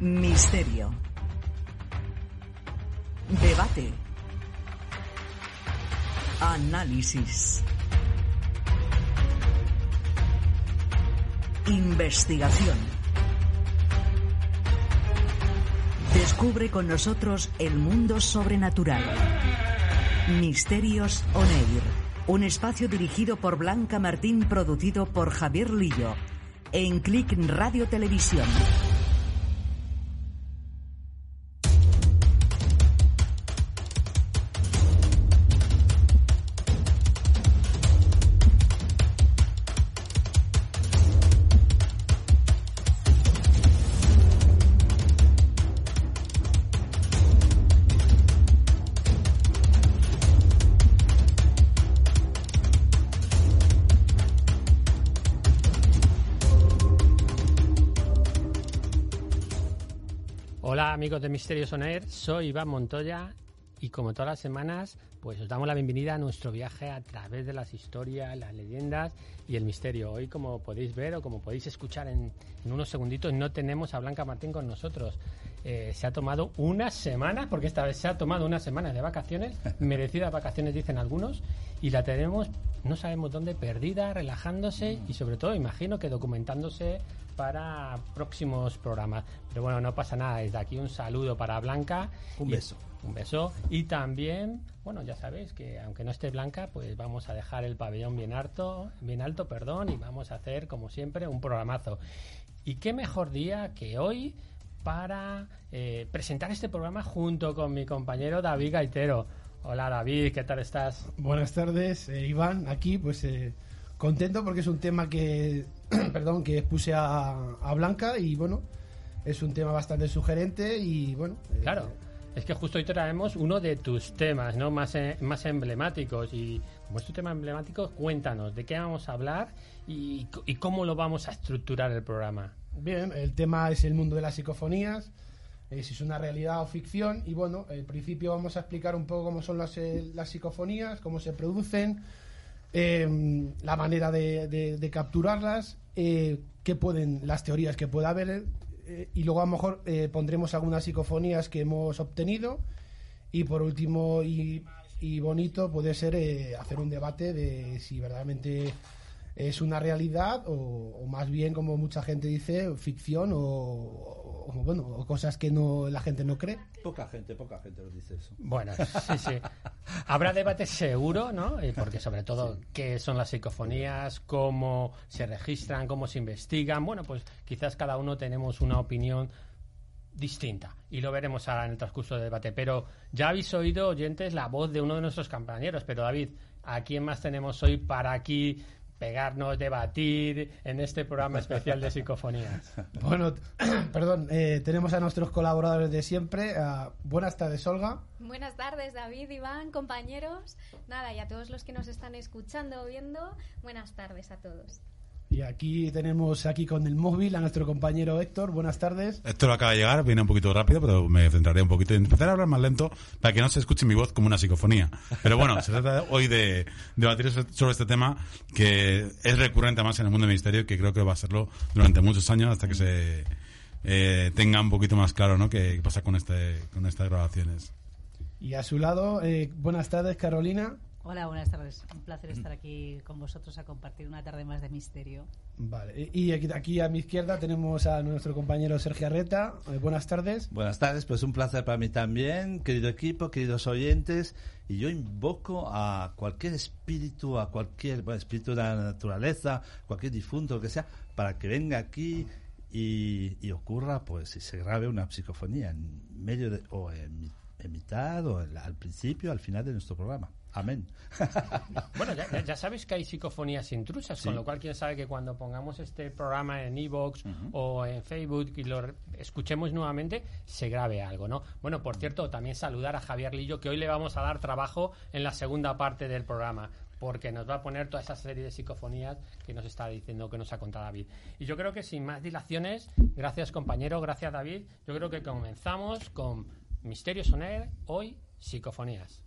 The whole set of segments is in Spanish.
Misterio. Debate. Análisis. Investigación. Descubre con nosotros el mundo sobrenatural. Misterios On Air. Un espacio dirigido por Blanca Martín, producido por Javier Lillo. En Click Radio Televisión. Amigos de Misterios On Air, soy Iván Montoya y como todas las semanas pues os damos la bienvenida a nuestro viaje a través de las historias, las leyendas y el misterio. Hoy como podéis ver o como podéis escuchar en, en unos segunditos no tenemos a Blanca Martín con nosotros. Eh, se ha tomado unas semanas, porque esta vez se ha tomado unas semanas de vacaciones, merecidas vacaciones dicen algunos, y la tenemos, no sabemos dónde, perdida, relajándose y sobre todo imagino que documentándose para próximos programas. Pero bueno, no pasa nada, desde aquí un saludo para Blanca. Un Y- beso. Un beso. Y también, bueno, ya sabéis que aunque no esté Blanca, pues vamos a dejar el pabellón bien alto, bien alto, perdón, y vamos a hacer, como siempre, un programazo. Y qué mejor día que hoy para eh, presentar este programa junto con mi compañero David Gaitero. Hola David, ¿qué tal estás? Buenas tardes, eh, Iván. Aquí, pues eh, contento porque es un tema que, perdón, que puse a, a Blanca y bueno, es un tema bastante sugerente y bueno. eh, Claro, es que justo hoy traemos uno de tus temas, ¿no? Más, eh, más emblemáticos. Y como es tu tema emblemático, cuéntanos de qué vamos a hablar y, y cómo lo vamos a estructurar el programa. Bien, el tema es el mundo de las psicofonías, eh, si es una realidad o ficción y bueno, al principio vamos a explicar un poco cómo son las, eh, las psicofonías, cómo se producen, eh, la manera de, capturarlas, eh, qué pueden, las teorías que pueda haber eh, y luego a lo mejor eh, pondremos algunas psicofonías que hemos obtenido. Y por último y, y bonito puede ser eh, hacer un debate de si verdaderamente es una realidad o, o más bien como mucha gente dice ficción o, o- bueno o cosas que no la gente no cree Poca gente, poca gente lo dice eso. Bueno, sí, sí. Habrá debate seguro, ¿no? Eh, Porque sobre todo, ¿qué son las psicofonías? ¿Cómo se registran? ¿Cómo se investigan? Bueno, pues quizás cada uno tenemos una opinión distinta y lo veremos ahora en el transcurso del debate. Pero ya habéis oído, oyentes, la voz de uno de nuestros compañeros. Pero David, ¿a quién más tenemos hoy para aquí pegarnos, debatir en este programa especial de psicofonías? bueno perdón eh, tenemos a nuestros colaboradores de siempre a- buenas tardes Olga Buenas tardes, David, Iván, compañeros. Nada, y a todos los que nos están escuchando o viendo, buenas tardes a todos. Y aquí tenemos aquí con el móvil a nuestro compañero Héctor buenas tardes Esto acaba de llegar, viene un poquito rápido, pero me centraré un poquito y empezar a hablar más lento para que no se escuche mi voz como una psicofonía. Pero bueno, se trata hoy de debatir sobre este tema que es recurrente más en el mundo del misterio, que creo que va a serlo durante muchos años hasta que se eh, tenga un poquito más claro ¿no? qué pasa con, este, con estas grabaciones. y a su lado eh, buenas tardes Carolina Hola, buenas tardes. Un placer estar aquí con vosotros a compartir una tarde más de misterio. Vale, y aquí, aquí a mi izquierda tenemos a nuestro compañero Sergio Arreta. Eh, buenas tardes. Buenas tardes, pues un placer para mí también, querido equipo, queridos oyentes. Y yo invoco a cualquier espíritu, a cualquier bueno, espíritu de la naturaleza, cualquier difunto, lo que sea, para que venga aquí y, y ocurra, pues, si se grabe una psicofonía en medio de, o en en mitad o al, al principio, al final de nuestro programa. Amén. Bueno, ya, ya- sabéis que hay psicofonías intrusas, con lo cual quién sabe que cuando pongamos este programa en Evox o en Facebook y lo escuchemos nuevamente, se grabe algo, ¿no? Bueno, por cierto, también saludar a Javier Lillo, que hoy le vamos a dar trabajo en la segunda parte del programa, porque nos va a poner toda esa serie de psicofonías que nos está diciendo, que nos ha contado David. Y yo creo que sin más dilaciones, gracias compañero, gracias David, yo creo que comenzamos con Misterio Soner, hoy psicofonías.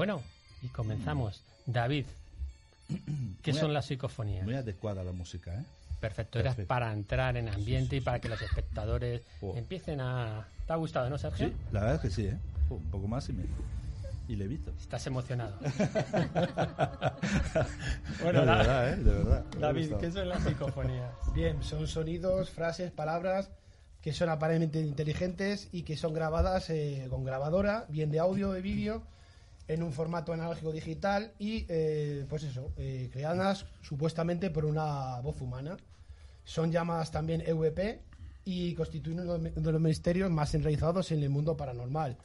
Bueno, y comenzamos. David, ¿qué Muy son a- las psicofonías? Muy adecuada la música, ¿eh? Perfecto, era Perfecto. para entrar en ambiente y para que los espectadores Oh. empiecen a... ¿Te ha gustado, no, Sergio? Sí, la verdad es que sí, ¿eh? Uh, Un poco más y me... Y levito. Estás emocionado. bueno, de da- verdad, ¿eh? De verdad. David. ¿qué son las psicofonías? Bien, son sonidos, frases, palabras que son aparentemente inteligentes y que son grabadas eh, con grabadora, bien de audio de vídeo, en un formato analógico digital y, eh, pues eso, eh, creadas supuestamente por una voz humana. Son llamadas también EVP y constituyen uno de los misterios más enraizados en el mundo paranormal.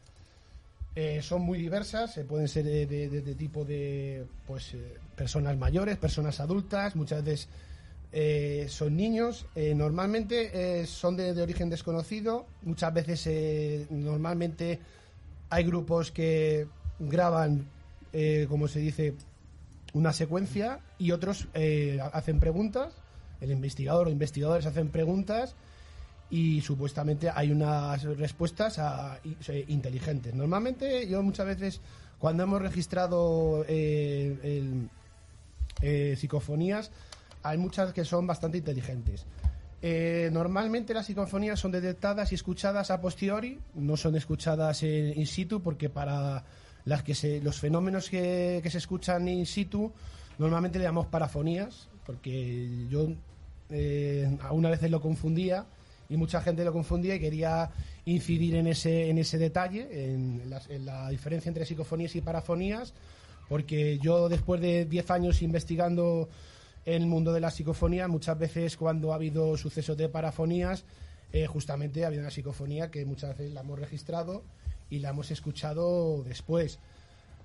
Eh, son muy diversas, eh, pueden ser de, tipo de pues, personas mayores, personas adultas, muchas veces eh, son niños, normalmente son de, origen desconocido, muchas veces normalmente hay grupos que graban, eh, como se dice, una secuencia y otros eh, hacen preguntas, el investigador o investigadores hacen preguntas y supuestamente hay unas respuestas a- inteligentes. Normalmente yo muchas veces cuando hemos registrado eh, el- eh, psicofonías hay muchas que son bastante inteligentes. Eh, normalmente las psicofonías son detectadas y escuchadas a posteriori, no son escuchadas in situ porque para las que se, los fenómenos que, que se escuchan in situ normalmente le llamamos parafonías porque yo eh, algunas veces lo confundía y mucha gente lo confundía y quería incidir en ese, en ese detalle, en, las- en la diferencia entre psicofonías y parafonías, porque yo después de 10 años investigando el mundo de la psicofonía, muchas veces cuando ha habido sucesos de parafonías, eh, justamente ha habido una psicofonía que muchas veces la hemos registrado y la hemos escuchado después.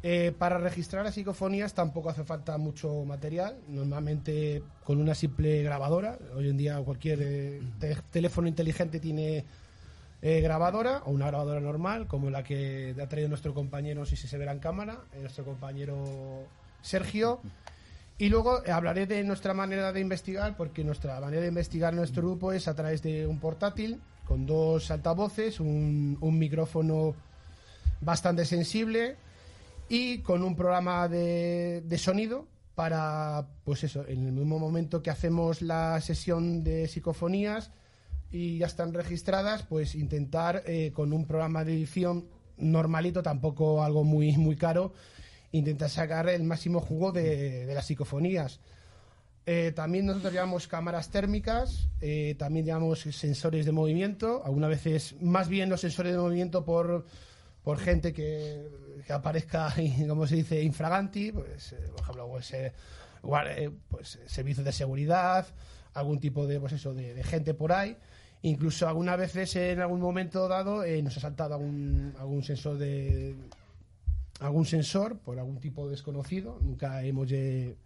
Eh, para registrar las psicofonías tampoco hace falta mucho material, normalmente con una simple grabadora. Hoy en día cualquier eh, te- teléfono inteligente tiene eh, grabadora o una grabadora normal, como la que ha traído nuestro compañero, si se verá en cámara, nuestro compañero Sergio. Y luego hablaré de nuestra manera de investigar, porque nuestra manera de investigar nuestro grupo es a través de un portátil con dos altavoces, un, un micrófono bastante sensible y con un programa de, sonido para, pues eso, en el mismo momento que hacemos la sesión de psicofonías y ya están registradas, pues intentar eh, con un programa de edición normalito, tampoco algo muy, muy caro, intentar sacar el máximo jugo de, de las psicofonías. Eh, también nosotros llevamos cámaras térmicas, eh, también llevamos sensores de movimiento, algunas veces más bien los sensores de movimiento por, por gente que, que aparezca, como se dice, infraganti, pues, eh, por ejemplo, pues, eh, eh, pues, servicios de seguridad, algún tipo de, pues eso, de, gente por ahí. Incluso algunas veces en algún momento dado eh, nos ha saltado algún, algún sensor de algún sensor por algún tipo desconocido. Nunca hemos lle-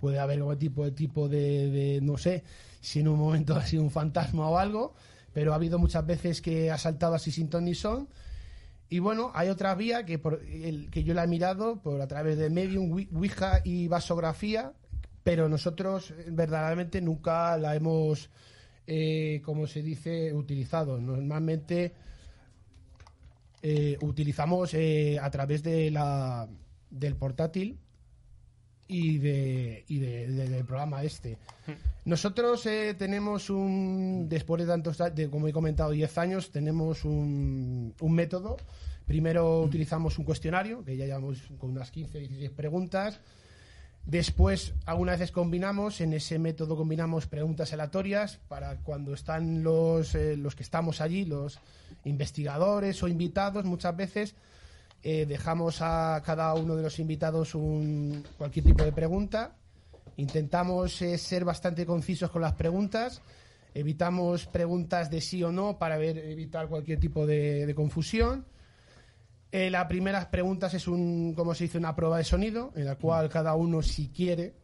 puede haber algún tipo de tipo de, de, no sé si en un momento ha sido un fantasma o algo, pero ha habido muchas veces que ha saltado así sin ton ni son. Y bueno, hay otra vía que, por, el, que yo la he mirado por a través de Medium, Ouija y vasografía, pero nosotros eh, verdaderamente nunca la hemos, eh, como se dice, utilizado. Normalmente eh, utilizamos eh, a través de la, del portátil y, de, y de- de- del programa este. Nosotros eh, tenemos un, después de tantos, de, como he comentado, 10 años, tenemos un, un método. Primero utilizamos un cuestionario, que ya llevamos con unas 15, 16 preguntas. Después, algunas veces combinamos, en ese método combinamos preguntas aleatorias para cuando están los, eh, los que estamos allí, los investigadores o invitados, muchas veces eh, dejamos a cada uno de los invitados un, cualquier tipo de pregunta. Intentamos eh, ser bastante concisos con las preguntas. Evitamos preguntas de sí o no para evitar cualquier tipo de, confusión. Eh, la primera pregunta es un, como se dice, una prueba de sonido, en la cual cada uno, si quiere,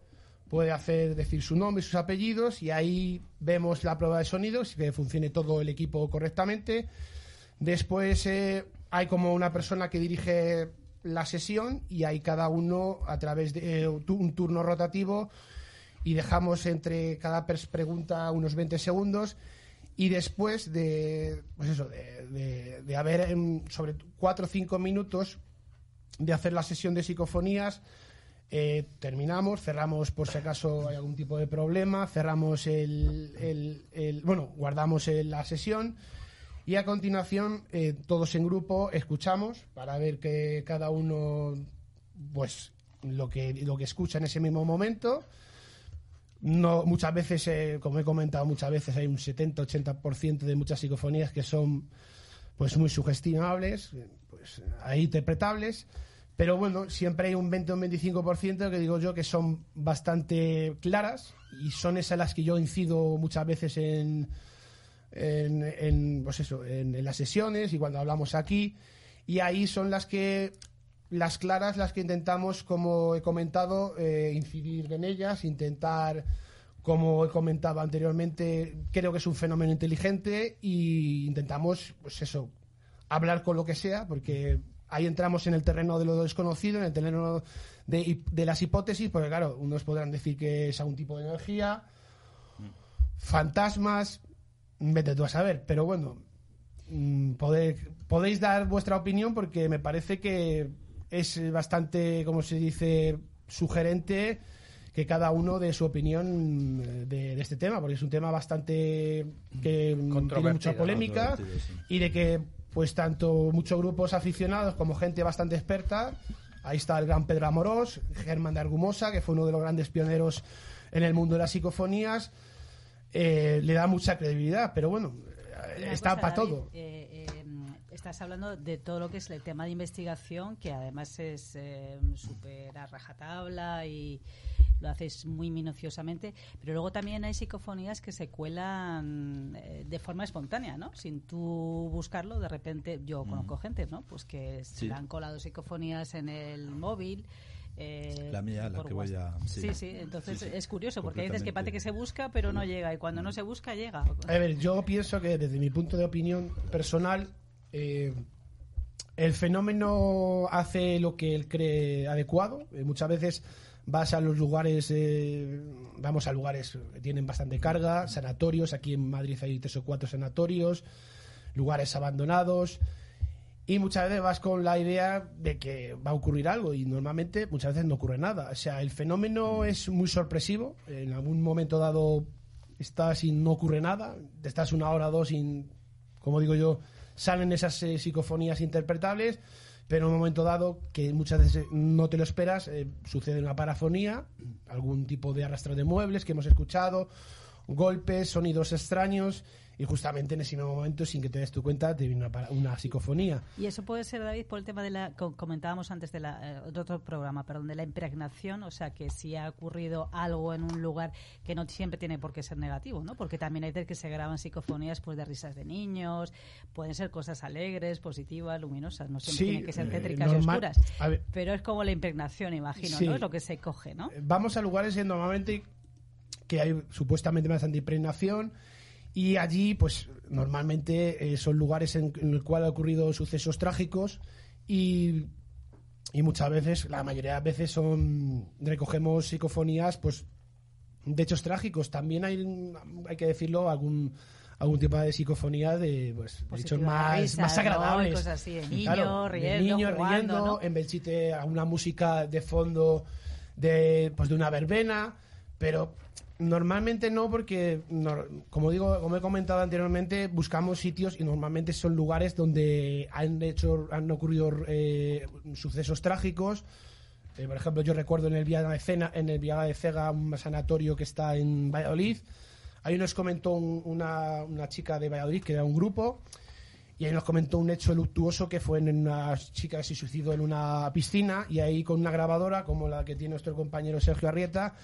puede hacer decir su nombre y sus apellidos, y ahí vemos la prueba de sonido, si que funcione todo el equipo correctamente. Después hay como una persona que dirige la sesión y hay cada uno a través de eh, un turno rotativo y dejamos entre cada pregunta unos 20 segundos y después de pues eso de, de- haber em, sobre 4 o 5 minutos de hacer la sesión de psicofonías eh, terminamos, cerramos por si acaso hay algún tipo de problema, cerramos el, el- el- bueno, guardamos el- la sesión y a continuación eh, todos en grupo escuchamos para ver que cada uno pues lo que lo que escucha en ese mismo momento. No muchas veces eh, como he comentado muchas veces hay un 70-80% de muchas psicofonías que son pues muy sugestionables eh, pues ahí interpretables. Pero bueno siempre hay un 20 o un 25% que digo yo que son bastante claras y son esas las que yo incido muchas veces en en, en, pues eso, en, en las sesiones y cuando hablamos aquí. Y ahí son las que, las claras, las que intentamos, como he comentado, eh, incidir en ellas, intentar, como he comentado anteriormente, creo que es un fenómeno inteligente y intentamos, pues eso, hablar con lo que sea, porque ahí entramos en el terreno de lo desconocido, en el terreno de, de las hipótesis, porque claro, unos podrán decir que es algún tipo de energía, fantasmas, vete tú a saber, pero bueno, mm, poder- podéis dar vuestra opinión porque me parece que es bastante, como se dice, sugerente que cada uno dé su opinión eh, de, de este tema, porque es un tema bastante que mm, tiene mucha polémica sí. y de que pues tanto muchos grupos aficionados como gente bastante experta, ahí está el gran Pedro Amorós, Germán de Argumosa, que fue uno de los grandes pioneros en el mundo de las psicofonías, eh, le da mucha credibilidad, pero bueno, eh, Una está cosa, para David, todo. eh, eh, estás hablando de todo lo que es el tema de investigación, que además es eh, súper a rajatabla y lo haces muy minuciosamente, pero luego también hay psicofonías que se cuelan eh, de forma espontánea, ¿no? Sin tú buscarlo, de repente, yo conozco gente, ¿no? Pues que se Sí. le han colado psicofonías en el móvil. Eh, La mía, la que voy a- sí. Sí, sí, entonces Sí, sí, es curioso, porque hay veces que parece que se busca, pero no llega, y cuando no se busca, llega. A ver, yo pienso que desde mi punto de opinión personal, eh, el fenómeno hace lo que él cree adecuado. Eh, muchas veces vas a los lugares, eh, vamos a lugares que tienen bastante carga, sanatorios, aquí en Madrid hay tres o cuatro sanatorios, lugares abandonados. Y muchas veces vas con la idea de que va a ocurrir algo y normalmente muchas veces no ocurre nada. O sea, el fenómeno es muy sorpresivo. En algún momento dado estás y no ocurre nada. Estás una hora o dos y, como digo yo, salen esas eh, psicofonías interpretables. Pero en un momento dado, que muchas veces no te lo esperas, eh, sucede una parafonía, algún tipo de arrastro de muebles que hemos escuchado, golpes, sonidos extraños, y justamente en ese mismo momento, sin que te des tu cuenta, te viene una, una psicofonía. Y eso puede ser, David, por el tema de la. co- Comentábamos antes de, la, eh, de otro programa, perdón, de la impregnación. O sea, que si ha ocurrido algo en un lugar que no siempre tiene por qué ser negativo, ¿no? Porque también hay veces que se graban psicofonías pues, de risas de niños, pueden ser cosas alegres, positivas, luminosas, no siempre Sí, tienen que ser eh, tétricas y oscuras. Ver. Pero es como la impregnación, imagino, Sí. ¿no? Es lo que se coge, ¿no? Vamos a lugares que normalmente que hay supuestamente bastante impregnación Y allí, pues normalmente eh, son lugares en, en el cual han ocurrido sucesos trágicos y, y muchas veces, la mayoría de las veces son recogemos psicofonías, pues de hechos trágicos. También hay, hay que decirlo, algún algún tipo de psicofonía de pues, de Pues hechos más, risa, más ¿no? agradables. Y cosas así, Claro, de riendo, niños jugando, riendo, ¿no? en Belchite a una música de fondo de pues de una verbena, pero normalmente no porque como digo, como he comentado anteriormente, buscamos sitios y normalmente son lugares donde han hecho han ocurrido eh, sucesos trágicos. Eh, por ejemplo, yo recuerdo en el Viaga de Cena, en el Viaga de Cega, un sanatorio que está en Valladolid. Ahí nos comentó un- una, una chica de Valladolid que era un grupo y ahí nos comentó un hecho luctuoso que fue en una chica que se suicidó en una piscina y ahí con una grabadora como la que tiene nuestro compañero Sergio Arrieta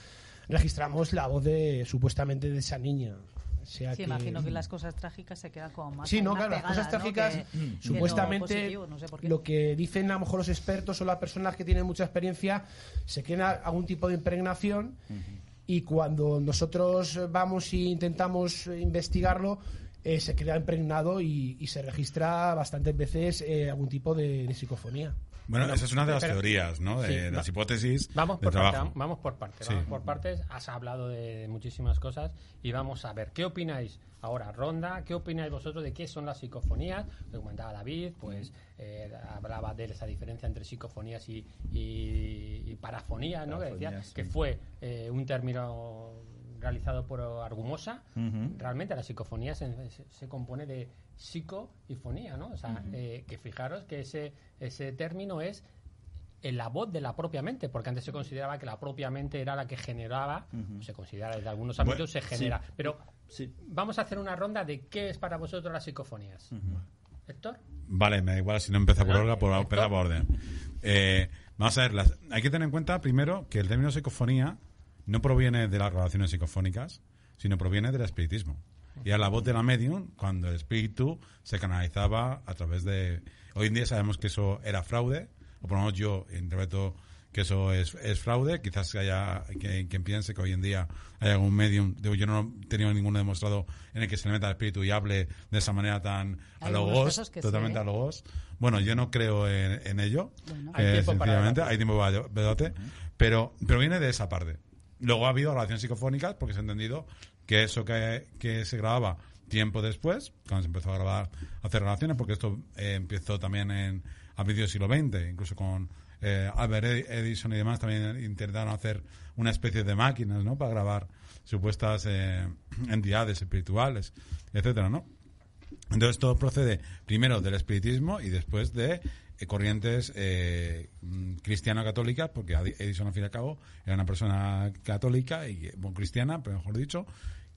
registramos la voz de supuestamente de esa niña. O sea Sí, que- imagino que las cosas trágicas se quedan como más Sí, no, claro, las cosas ¿no? trágicas, Que- que lo supuestamente, positivo, no sé por qué. lo que dicen a lo mejor los expertos o las personas que tienen mucha experiencia, se crea algún tipo de impregnación y cuando nosotros vamos e intentamos investigarlo, eh, se queda impregnado y, y se registra bastantes veces eh, algún tipo de, de psicofonía. Bueno, esa es una de las pero- teorías, ¿no? De Sí, las hipótesis Vamos de por, parte, trabajo. vamos por partes, Sí. vamos por partes. Has hablado de muchísimas cosas y vamos a ver qué opináis ahora, Ronda. ¿Qué opináis vosotros de qué son las psicofonías? Lo comentaba David, pues eh, hablaba de esa diferencia entre psicofonías y, y, y parafonía, ¿no? Que decía Parafonías, que fue eh, un término realizado por Argumosa. Realmente la psicofonía se, se- se compone de psico y fonía, ¿no? O sea, eh, que fijaros que ese, ese término es en la voz de la propia mente, porque antes se consideraba que la propia mente era la que generaba, se considera desde algunos Bueno, ámbitos se genera. Pero Sí. vamos a hacer una ronda de qué es para vosotros las psicofonías. Héctor, Vale, me da igual si no empieza por orden, por, empieza por orden. Eh, vamos a ver, las- hay que tener en cuenta primero que el término psicofonía no proviene de las grabaciones psicofónicas, sino proviene del espiritismo. Y a la voz de la medium cuando el espíritu se canalizaba a través de... Hoy en día sabemos que eso era fraude, o por lo menos yo interpreto que eso es, es fraude. Quizás haya quien piense que hoy en día hay algún medium, digo, yo no he tenido ninguno demostrado en el que se le meta el espíritu y hable de esa manera tan a que totalmente sí, ¿eh? a lo ghost. Bueno, yo no creo en, en ello. Bueno. Hay eh, tiempo para hay tiempo para debate, pero, pero viene de esa parte. Luego ha habido grabaciones psicofónicas porque se ha entendido que eso que, que se grababa tiempo después, cuando se empezó a grabar, hacer grabaciones, porque esto eh, empezó también en, a principios del siglo XX, incluso con eh, Albert Ed- Edison y demás, también intentaron hacer una especie de máquinas, ¿no? Para grabar supuestas eh, entidades espirituales, etcétera, ¿no? Entonces todo procede primero del espiritismo y después de corrientes eh, mm, cristiano-católicas, porque Edison al fin y al cabo era una persona católica y eh, bueno, cristiana, pero mejor dicho,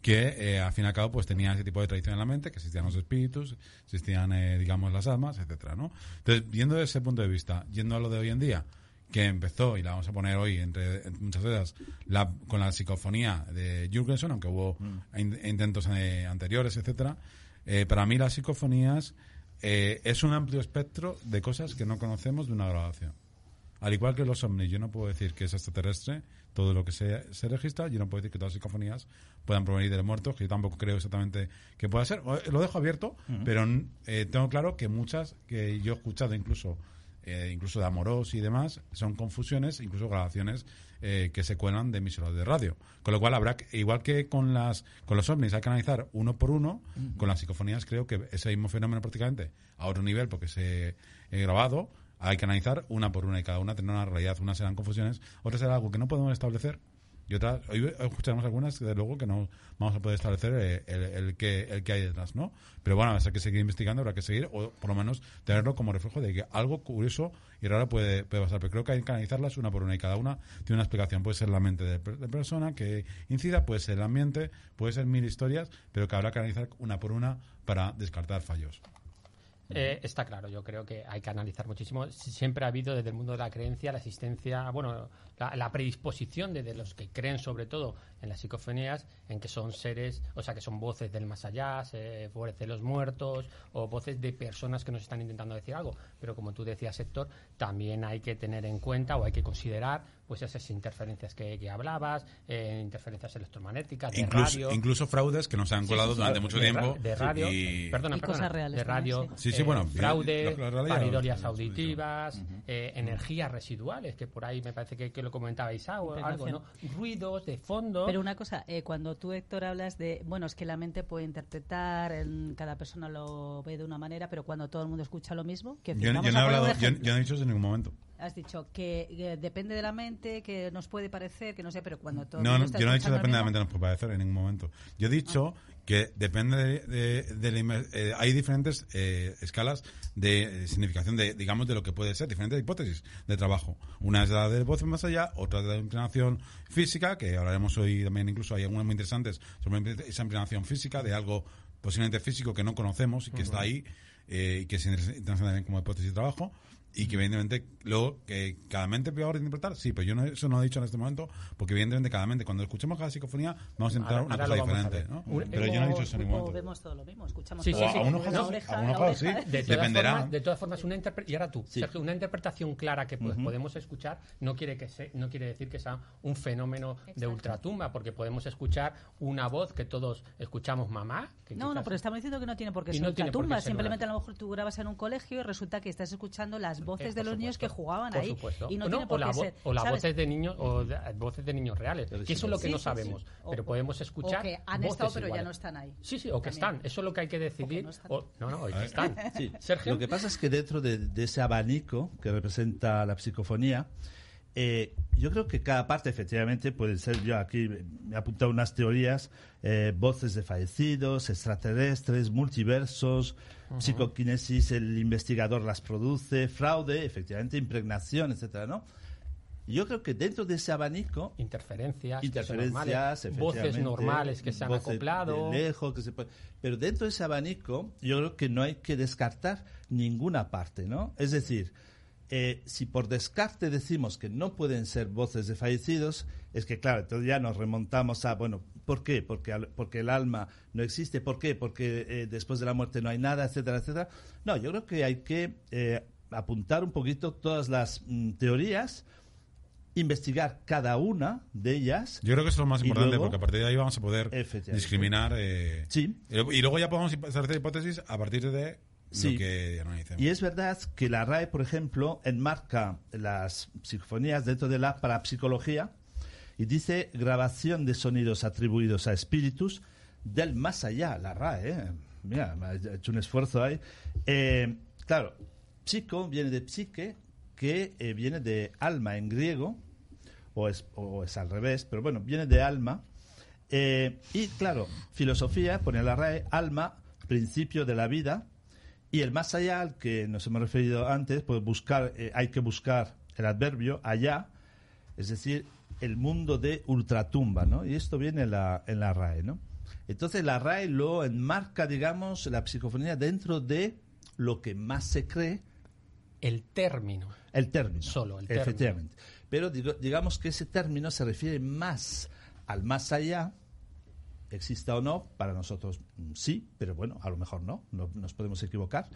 que eh, al fin y al cabo pues tenía ese tipo de tradición en la mente, que existían los espíritus, existían eh, digamos las almas, etcétera, ¿no? Entonces viendo desde ese punto de vista, yendo a lo de hoy en día, que empezó, y la vamos a poner hoy entre entre muchas ellas, la, con la psicofonía de Jürgensen, aunque hubo in- intentos eh, anteriores, etcétera, eh, para mí las psicofonías eh, es un amplio espectro de cosas que no conocemos de una grabación. Al igual que los ovnis, yo no puedo decir que es extraterrestre todo lo que se, se registra, yo no puedo decir que todas las psicofonías puedan provenir de muertos, que yo tampoco creo exactamente que pueda ser. O- Lo dejo abierto, pero eh, tengo claro que muchas que yo he escuchado incluso eh, incluso de Amorós y demás, son confusiones, incluso grabaciones eh, que se cuelan de emisoras de radio. Con lo cual habrá, que- igual que con las con los ovnis hay que analizar uno por uno, con las psicofonías creo que ese mismo fenómeno prácticamente a otro nivel, porque se he grabado, hay que analizar una por una y cada una tendrá una realidad. Unas serán confusiones, otras será algo que no podemos establecer y otras, hoy escucharemos algunas, de luego, que no vamos a poder establecer eh, el, el que, el que hay detrás, ¿no? Pero bueno, habrá que seguir investigando, habrá que seguir, o por lo menos tenerlo como reflejo de que algo curioso y raro puede, pasar. Pero creo que hay que analizarlas una por una y cada una tiene una explicación. Puede ser la mente de, de persona que incida, puede ser el ambiente, puede ser mil historias, pero que habrá que analizar una por una para descartar fallos. Eh, está claro, yo creo que hay que analizar muchísimo. Siempre ha habido desde el mundo de la creencia la existencia, bueno, la, la predisposición de, de los que creen sobre todo en las psicofonías, en que son seres, o sea, que son voces del más allá, se- voces de los muertos o voces de personas que nos están intentando decir algo. Pero como tú decías, Héctor, también hay que tener en cuenta o hay que considerar pues esas interferencias que, que hablabas, eh, interferencias electromagnéticas, de Incluso, radio. incluso fraudes que nos han colado sí, durante sí, mucho de tiempo. de radio, y- perdona, Y perdona, cosas reales de radio, también, sí. Sí, sí, eh, bueno, fraude, lo- lo- lo- lo- lo- paridorias auditivas, eh, energías residuales, que por ahí me parece que, que lo comentaba Isao, algo, ¿no? Ruidos de fondo. Pero una cosa, eh, cuando tú, Héctor, hablas de, bueno, es que la mente puede interpretar, en- cada persona lo ve de una manera, pero cuando todo el mundo escucha lo mismo, que Yo, yo no he hablado, yo, yo no he dicho eso en ningún momento. Has dicho que, eh, depende de la mente, que nos puede parecer, que no sé, pero cuando todo el No, mundo no, yo no he dicho depende de la mente, mismo- no puede parecer en ningún momento. Yo he dicho que depende de, de- de la eh, hay diferentes eh, escalas de significación de, digamos, de lo que puede ser, diferentes hipótesis de trabajo. Una es la de voz más allá, otra de la inclinación física, que hablaremos hoy también, incluso hay algunas muy interesantes sobre esa inclinación física de algo posiblemente físico que no conocemos y que está ahí eh, y que es interesante también como hipótesis de trabajo y que evidentemente luego que cada mente puede ahora interpretar sí pero yo no, eso no he dicho en este momento porque evidentemente cada mente cuando escuchemos cada psicofonía vamos a entrar Ahora- una ahora cosa a diferente. ¿no? Pero yo no he dicho eso en ningún momento vemos todo lo mismo, escuchamos Sí, Algunos la casos- oreja, algunos la casos sí. De todas, Dependerá. formas, de todas formas, una y ahora tú, Sergio, una interpretación clara que pues, podemos escuchar no quiere que se- no quiere decir que sea un fenómeno de Exacto. ultratumba, porque podemos escuchar una voz que todos escuchamos mamá. que No, no, pero estamos diciendo que no tiene por qué ser no ultratumba. ser Simplemente a lo mejor tú grabas en un colegio y resulta que estás escuchando las voces Eh, de los niños que jugaban por ahí. supuesto. Y no O tiene por o la qué ser. o las ¿sabes? voces de niños o de- voces de niños reales. Que eso es lo que Sí, no sí, sí. sabemos, O- pero o- podemos escuchar O que han voces estado, pero ya no están ahí. Sí, sí, o que También. están. Eso es lo que hay que decidir. no están. O- no, no, o que están. Sí, Sergio. Lo que pasa es que dentro de, de ese abanico que representa la psicofonía, eh, yo creo que cada parte efectivamente puede ser, yo aquí me he apuntado unas teorías, eh, voces de fallecidos, extraterrestres, multiversos, psicoquinesis, el investigador las produce, fraude, efectivamente, impregnación, etcétera, ¿no? Yo creo que dentro de ese abanico Interferencias, interferencias, normales, voces normales que se han acoplado. de lejos, que se puede- pero dentro de ese abanico yo creo que no hay que descartar ninguna parte, ¿no? Es decir, eh, si por descarte decimos que no pueden ser voces de fallecidos, es que claro, entonces ya nos remontamos a, bueno, ¿por qué? Porque, al- porque el alma no existe, ¿por qué? Porque eh, después de la muerte no hay nada, etcétera, etcétera. No, yo creo que hay que eh, apuntar un poquito todas las mm, teorías, investigar cada una de ellas. yo creo que eso es lo más importante luego- porque a partir de ahí vamos a poder discriminar eh, Sí. y luego- y luego ya podemos hacer hipótesis a partir de Sí. lo que analicemos Y es verdad que la RAE, por ejemplo, enmarca las psicofonías dentro de la parapsicología y dice grabación de sonidos atribuidos a espíritus del más allá, la RAE. ¿eh? Mira, me hecho un esfuerzo ahí. Eh, claro, psico viene de psique, que eh, viene de alma en griego, o es, o es al revés, pero bueno, viene de alma. Eh, y claro, filosofía, pone la RAE, alma, principio de la vida, y el más allá, al que nos hemos referido antes, pues buscar, hay que buscar el adverbio allá, es decir, el mundo de ultratumba, ¿no? Y esto viene en la, en la RAE, ¿no? Entonces la RAE lo enmarca, digamos, la psicofonía dentro de lo que más se cree, El término. el término. Solo el término. Efectivamente. Pero digo- digamos que ese término se refiere más al más allá, exista o no, para nosotros mm, sí, pero bueno, a lo mejor no, no nos podemos equivocar,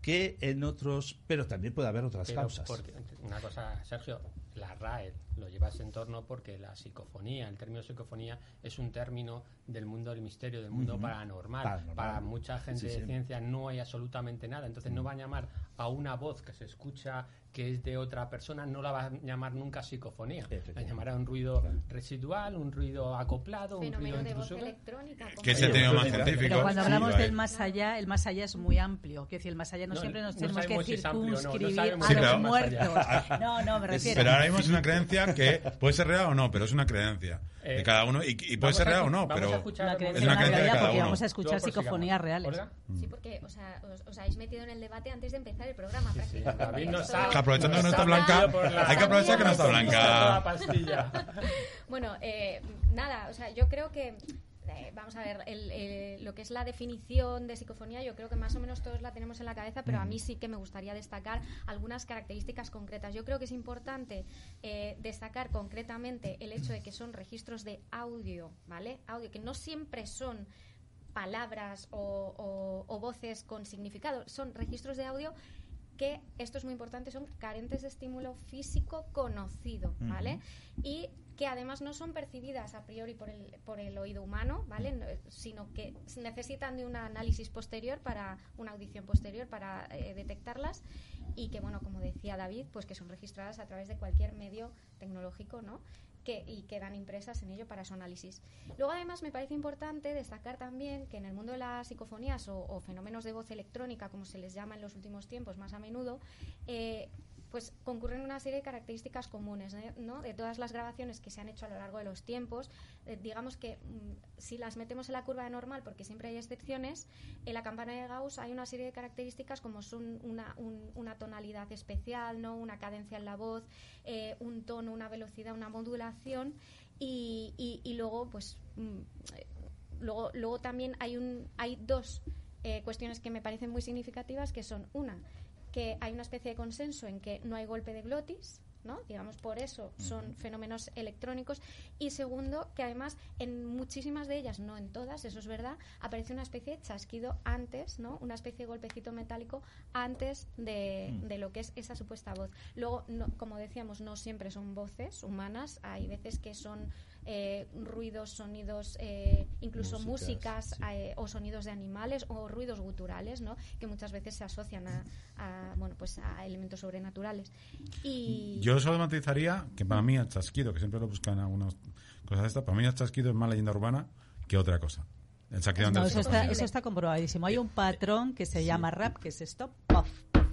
que en otros, pero también puede haber otras Pero causas. porque- una cosa, Sergio, la RAE lo llevas en torno porque la psicofonía, el término psicofonía, es un término del mundo del misterio, del mundo paranormal. Paranormal. Para mucha gente Sí, sí. de ciencia no hay absolutamente nada. Entonces no va a llamar a una voz que se escucha que es de otra persona, no la va a llamar nunca psicofonía. La llamará un ruido residual, un ruido acoplado, un ruido de voz intrusivo. electrónica. que se más Pero científico Pero cuando Sí, hablamos del más allá, el más allá es muy amplio. Quiero decir, el más allá no, No, siempre nos no tenemos que sabemos si es amplio o no, no circunscribir sabemos a si los muertos. No, no, me refiero. Pero ahora mismo es una creencia que puede ser real o no, pero es una creencia de Eh, cada uno y, y puede ser a real o no, vamos a pero escuchar Una Es una creencia de cada uno. vamos a escuchar psicofonías reales. Olga. Sí, porque o sea, os, os habéis metido en el debate antes de empezar el programa. Sí, Esto- ha- Que aprovechando que no está blanca, la- hay que aprovechar que no está blanca. Bueno, eh, nada, o sea, yo creo que vamos a ver, el- eh, lo que es la definición de psicofonía, yo creo que más o menos todos la tenemos en la cabeza, pero a mí sí que me gustaría destacar algunas características concretas. Yo creo que es importante eh, destacar concretamente el hecho de que son registros de audio, ¿vale? Audio, que no siempre son palabras o, o- o voces con significado, son registros de audio que, esto es muy importante, son carentes de estímulo físico conocido, ¿vale? Y que además no son percibidas a priori por el, por el oído humano, ¿vale? No, sino que necesitan de un análisis posterior para, una audición posterior para eh, detectarlas y que, bueno, como decía David, pues que son registradas a través de cualquier medio tecnológico, ¿no? Que, y quedan impresas en ello para su análisis. Luego, además, me parece importante destacar también que en el mundo de las psicofonías o, o fenómenos de voz electrónica, como se les llama en los últimos tiempos más a menudo, eh, pues concurren una serie de características comunes, ¿eh? ¿no? De todas las grabaciones que se han hecho a lo largo de los tiempos, eh, digamos que mm, si las metemos en la curva de normal, porque siempre hay excepciones, en la campana de Gauss hay una serie de características como son una, un- una tonalidad especial, ¿no? Una cadencia en la voz, eh, un tono, una velocidad, una modulación y, y- y luego, pues, mm, luego, luego también hay un, hay dos cuestiones que me parecen muy significativas, que son una que hay una especie de consenso en que no hay golpe de glotis, ¿no? Digamos, por eso son fenómenos electrónicos. Y segundo, que además en muchísimas de ellas, no en todas, eso es verdad, aparece una especie de chasquido antes, ¿no? Una especie de golpecito metálico antes de, de lo que es esa supuesta voz. Luego, no- como decíamos, no siempre son voces humanas, hay veces que son eh, ruidos, sonidos, eh, incluso Músicas, músicas sí. eh, o sonidos de animales o ruidos guturales, ¿no? Que muchas veces se asocian a, a, bueno, pues a elementos sobrenaturales. Y Yo solo matizaría que para mí el chasquido, que siempre lo buscan algunas cosas de estas, para mí el chasquido es más leyenda urbana que otra cosa. El chasquido No, del eso está, eso está comprobadísimo. Hay un patrón que se llama rap, que es stop, puff, puff.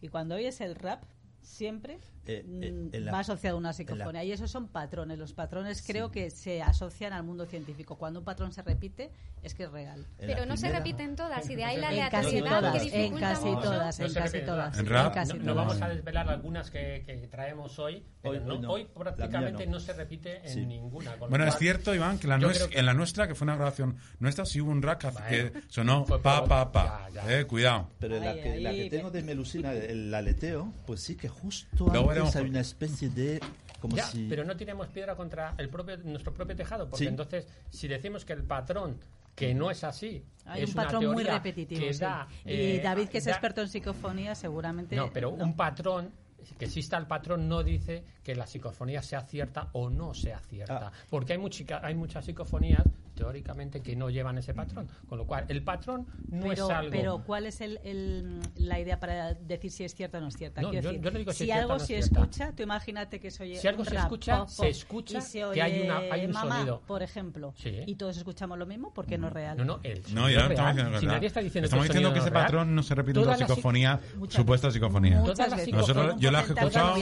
Y cuando oyes el rap, siempre Eh, eh, mm, en la- va asociado a una la- psicofonía. Y esos son patrones. Los patrones creo que se asocian al mundo científico. Cuando un patrón se repite, es que es real. en pero no se primera- repiten todas y de ahí la En casi aleatoriedad todas, que en casi mucho. todas, No en se casi todas. En rap, casi No, no todas. vamos a desvelar algunas que, que traemos hoy, Hoy- no- hoy no. hoy La prácticamente no. no. se repite en Sí. ninguna. con Bueno, es cierto, Iván, que, la Yo nues- creo que- en la nuestra, que fue una grabación nuestra, sí hubo un rack que sonó fue pa, pa, pa. ya, ya. Eh, cuidado. Pero la que, la que tengo de Melusina, el aleteo, pues sí que justo Hay una especie de... Como Ya, si... pero no tiremos piedra contra el propio, nuestro propio tejado, porque Sí. entonces, si decimos que el patrón, que no es así, Hay es un una patrón muy repetitivo. que sí. da, y eh, David, que es da- experto en psicofonía, seguramente. No, pero no. un patrón, que exista el patrón, no dice que la psicofonía sea cierta o no sea cierta. Ah. Porque hay, muchica- hay muchas psicofonías, teóricamente, que no llevan ese patrón. Con lo cual, el patrón no pero, es algo. pero ¿cuál es el, el- la idea para decir si es cierta o no es cierta? No, Quiero yo- decir, yo no digo si si es algo o no es se escucha, tú imagínate que se oye Si algo se escucha, pop, se escucha y se que hay oye una- hay un mamá, sonido. por ejemplo, Sí. y todos escuchamos lo mismo porque no es real. No, no, el No, ya no es estamos real. Si nadie está diciendo Estamos que diciendo que ese real. patrón no se repite en la psicofonía, Muchas supuesta psicofonía. Todas las. Nosotros- psicofonías, yo la he escuchado-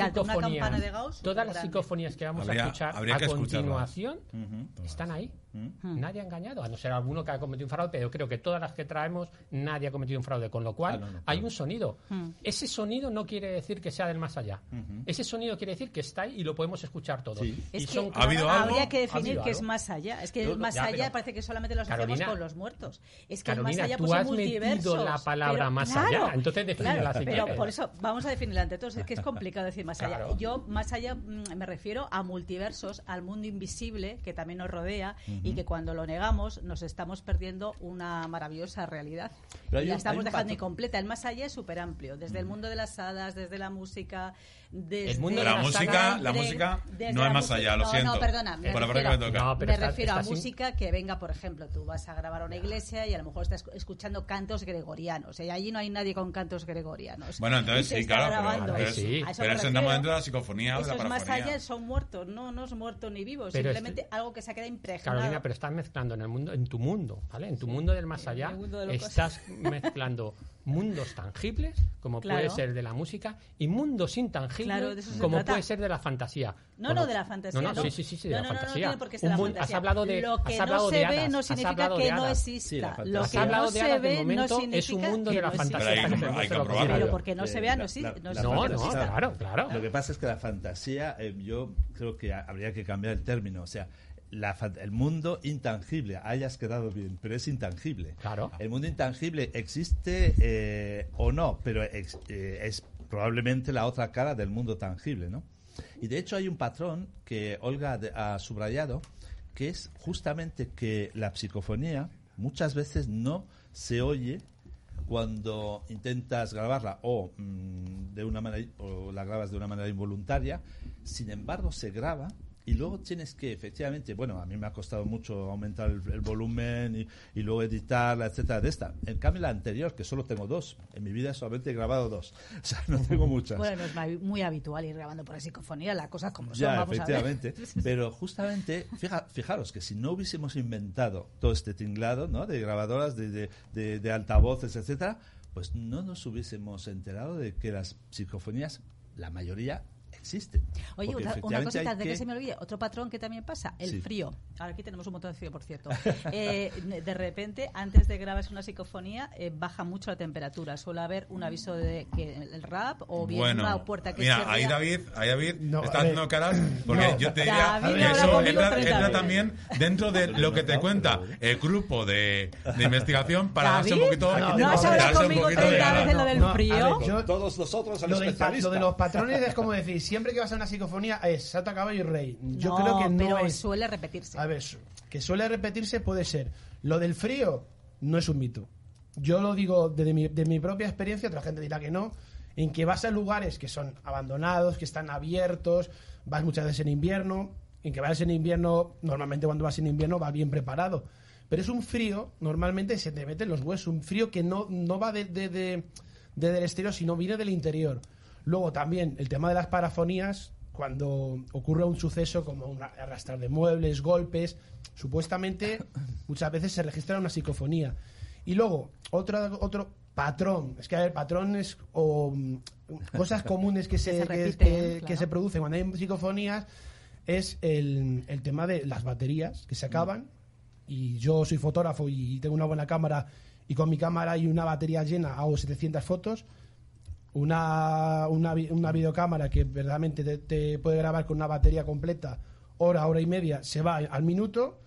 todas las psicofonías que vamos a escuchar a continuación están ahí. Hmm. Nadie ha engañado, a no ser alguno que ha cometido un fraude, pero creo que todas las que traemos nadie ha cometido un fraude, con lo cual Ah, no, no, hay un sonido. Hmm. Ese sonido no quiere decir que sea del más allá. Ese sonido quiere decir que está ahí y lo podemos escuchar todos. Sí. Y Es que son ¿Ha habido algo? habría que ¿Ha definir qué es más allá. Es que el más ya, allá parece que solamente lo asociamos Carolina, con los muertos. Es que Carolina, el más allá tú pues, has son metido la palabra Pero, más claro, allá, entonces defínela claro, si Pero por eso vamos a definirla ante todos. Es que es complicado decir más allá. Claro. Yo más allá mm, me refiero a multiversos, al mundo invisible que también nos rodea y que cuando lo negamos nos estamos perdiendo una maravillosa realidad. Pero y la un- estamos dejando incompleta. El más allá es súper amplio. Desde el mundo de las hadas, desde la música, desde... El mundo de La música, la música no es más allá, lo no, siento. No, perdona. Me Por refiero, que me toca. No, me está- refiero a está sin- música que venga, por ejemplo, tú vas a grabar a una iglesia y a lo mejor estás escuchando cantos gregorianos. Y allí no hay nadie con cantos gregorianos. Bueno, entonces sí, está claro, grabando. pero, Ahí sí. A eso pero eso entramos refiero. dentro de la psicofonía o de la Esos más parafonía. allá son muertos. No, no es muerto ni vivo. Pero simplemente algo que se ha quedado impregnado. Carolina, pero estás mezclando en el mundo, en tu mundo, ¿vale? En tu mundo del más allá, de estás mezclando mundos tangibles, como Claro. puede ser de la música, y mundos intangibles, Claro, de eso se como trata. puede ser de la fantasía. No, no, de la fantasía. No, no, no. sí, sí, sí, sí, de No, la no, no, no fantasía. tiene por qué ser Un la fantasía. Has hablado de, Lo que has no hablado se de ve hadas, no significa que de no exista. fantasía. Lo que hablado no de se de ve no momento, es un significa mundo que de la no fantasía. Pero porque no se vea, no, sí- no No, significa claro, claro. Lo que pasa es que la fantasía, eh, yo creo que ha- habría que cambiar el término. O sea, la el mundo intangible, hayas quedado bien, pero es intangible. Claro. El mundo intangible existe eh, o no, pero ex- eh, es probablemente la otra cara del mundo tangible, ¿no? Y de hecho hay un patrón que Olga ha subrayado, que es justamente que la psicofonía muchas veces no se oye cuando intentas grabarla o mm, de una manera o la grabas de una manera involuntaria, sin embargo se graba y luego tienes que efectivamente, bueno, a mí me ha costado mucho aumentar el, el volumen y, y luego editarla, etcétera, de esta. En cambio la anterior, que solo tengo dos, en mi vida solamente he grabado dos, o sea, no tengo muchas. Bueno, no es muy habitual ir grabando por la psicofonía, las cosas como son, Ya, vamos a ver. efectivamente. Pero justamente, fija- fijaros que si no hubiésemos inventado todo este tinglado, ¿no? De grabadoras, de, de, de- de altavoces, etcétera, pues no nos hubiésemos enterado de que las psicofonías, la mayoría, existen. Oye, una efectivamente cosita, antes de que se me olvide, otro patrón que también pasa, el Sí. frío. Ahora aquí tenemos un montón de frío, por cierto. Eh, de repente, antes de grabarse una psicofonía, eh, baja mucho la temperatura. Suele haber un aviso de que el rap o bien Bueno, una puerta que mira, cierra. ahí David, ahí David No, está haciendo caras porque No. yo te diría David que eso entra, 30 entra también dentro de lo que te cuenta el grupo de, de investigación para darse un David, poquito no, ¿No has no, hablado conmigo poquito de 30 ganas. veces lo del frío? ver, yo- Todos nosotros, lo de los patrones es como decir, siempre que vas a una psicofonía es Sata Caballo y Rey. Yo no, creo que no pero es. suele repetirse. A ver, que suele repetirse puede ser. Lo del frío no es un mito. Yo lo digo desde mi, de mi propia experiencia, otra gente dirá que no, en que vas a lugares que son abandonados, que están abiertos, vas muchas veces en invierno, en que vas en invierno, normalmente cuando vas en invierno vas bien preparado. Pero es un frío, normalmente se te mete en los huesos, un frío que no, no va de, de- de- de del exterior, sino viene del interior. Luego también el tema de las parafonías, cuando ocurre un suceso como un arrastrar de muebles, golpes, supuestamente muchas veces se registra una psicofonía. Y luego, otro, otro patrón, es que hay patrones o mm, cosas comunes que se, se que, repiten, que- claro. que se producen cuando hay psicofonías es el, el tema de las baterías que se acaban. Y yo soy fotógrafo y tengo una buena cámara y con mi cámara y una batería llena hago 700 fotos una, una, una videocámara que verdaderamente te, te puede grabar con una batería completa, hora, hora y media, se va al minuto.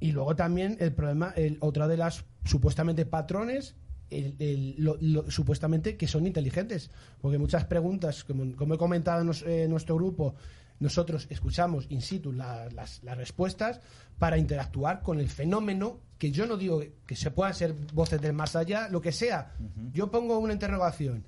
Y luego también el problema, el, otra de las supuestamente patrones, el- el- lo- lo- supuestamente que son inteligentes. Porque muchas preguntas, como, como he comentado en, nos- en nuestro grupo, nosotros escuchamos in situ la- las, las respuestas para interactuar con el fenómeno, que yo no digo que se puedan ser voces del más allá, lo que sea. Yo pongo una interrogación.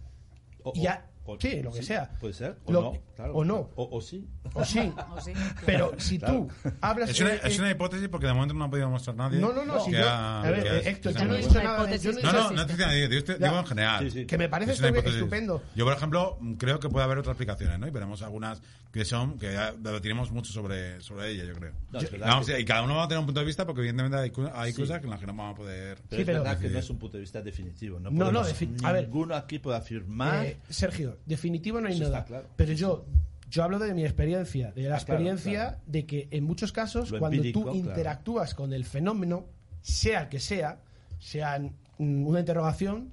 O- y ya- o- o- sí, lo que sea. Puede ser, o Lo- no, claro. o no. O, o sí. O sí. O sí, Pero si Claro. tú hablas... Es una, eh, es una hipótesis porque de momento no ha podido mostrar nadie. No, no, no, si yo- ha- a ver, eh, Héctor, yo no he dicho nada yo no he No, dicho no, te digo, digo en general. Sí. Que me parece Es estupendo. Yo, por ejemplo, creo que puede haber otras aplicaciones, ¿no? Y veremos algunas que son, que debatiremos mucho sobre, sobre ella, yo creo. No, es verdad Vamos, y cada uno va a tener un punto de vista porque evidentemente hay, hay Sí. cosas en las que no vamos a poder... Pero Sí, es pero- verdad que no es un punto de vista definitivo. No, No, a ver. ninguno aquí puede afirmar. Eh, Sergio, definitivo no hay Eso nada. claro. Pero yo, yo hablo de mi experiencia, de la Ah, experiencia claro. de que en muchos casos, Lo cuando empírico, tú interactúas con el fenómeno, sea el que sea, sea mm, una interrogación,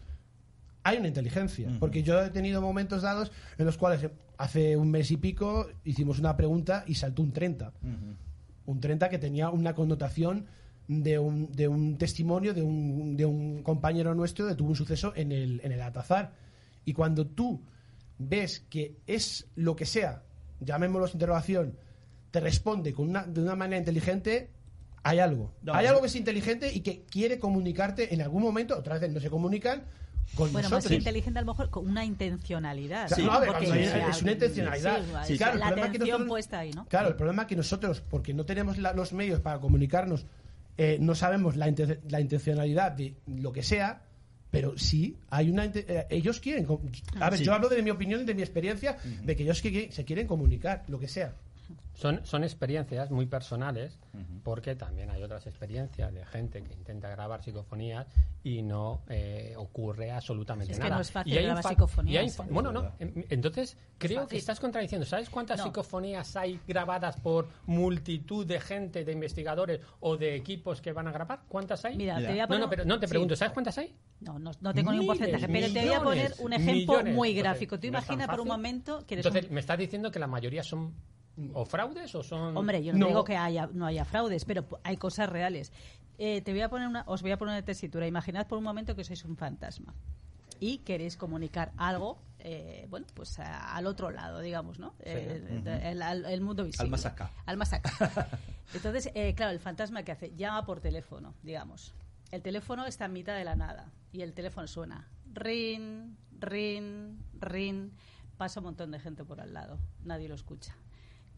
hay una inteligencia. Porque yo he tenido momentos dados en los cuales hace un mes y pico hicimos una pregunta y saltó un 30. Un 30 que tenía una connotación de un, de un testimonio de un, de un compañero nuestro que tuvo un suceso en el, en el Atazar. Y cuando tú ves que es lo que sea, llamémoslo interrogación, te responde con una, de una manera inteligente, hay algo. No, hay no. algo que es inteligente y que quiere comunicarte en algún momento, otras veces no se comunican con Bueno, más nosotros. que inteligente a lo mejor con una intencionalidad. Es una intencionalidad. sí, Sí, claro, el la problema es que atención nosotros- puesta ahí, ¿no? Claro, el problema es que nosotros, porque no tenemos la- los medios para comunicarnos, eh, no sabemos la, inte- la intencionalidad de lo que sea, pero sí hay una. eh, ellos quieren. com- A ver, Sí. yo hablo de mi opinión y de mi experiencia, de que ellos que- se quieren comunicar, lo que sea. Son, son experiencias muy personales, porque también hay otras experiencias de gente que intenta grabar psicofonías y no eh, ocurre absolutamente Es que nada. no es fácil Y hay grabar psicofonías, y hay ¿eh? bueno, no. em- Entonces, creo que estás contradiciendo. ¿Sabes cuántas No. psicofonías hay grabadas por multitud de gente, de investigadores o de equipos que van a grabar? ¿Cuántas hay? Mira, Mira. te voy a no, poner... no, pero no te sí. pregunto, ¿sabes cuántas hay? No, no, no tengo ningún porcentaje, pero te voy a poner un ejemplo millones. muy Entonces, gráfico. Tú no es tan imagina por un momento que eres Entonces, un- me estás diciendo que la mayoría son o fraudes o son Hombre, yo no, No. digo que haya, no haya fraudes, pero hay cosas reales. Eh, te voy a poner una, os voy a poner una tesitura. Imaginad por un momento que sois un fantasma y queréis comunicar algo, eh, bueno, pues a- al otro lado, digamos, ¿no? Eh, el, al- el mundo visible. Al más acá. Al más acá. Entonces, eh, claro, el fantasma que hace llama por teléfono, digamos. El teléfono está en mitad de la nada y el teléfono suena. Rin, rin, rin. Pasa un montón de gente por al lado. Nadie lo escucha.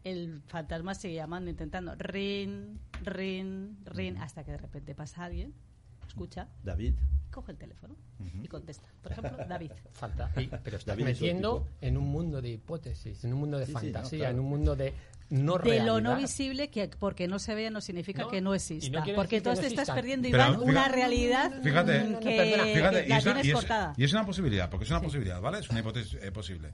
El fantasma sigue llamando, intentando. Rin, rin, rin. Hasta que de repente pasa alguien, escucha, David. Coge el teléfono y contesta. Por ejemplo, David. Y- pero estás David es metiendo óptico. en un mundo de hipótesis, en un mundo de Sí, sí, no, fantasía, claro. en un mundo de no De lo no realidad. visible, que porque no se vea no significa No, que no y no exista. quiere porque entonces no estás perdiendo, Pero, Iván, fíjate- una realidad Fíjate, mm, que, perdona. Fíjate, que y la es, una, tienes y, es, cortada. y es una posibilidad, porque es una posibilidad, ¿vale? Es una hipótesis eh, posible.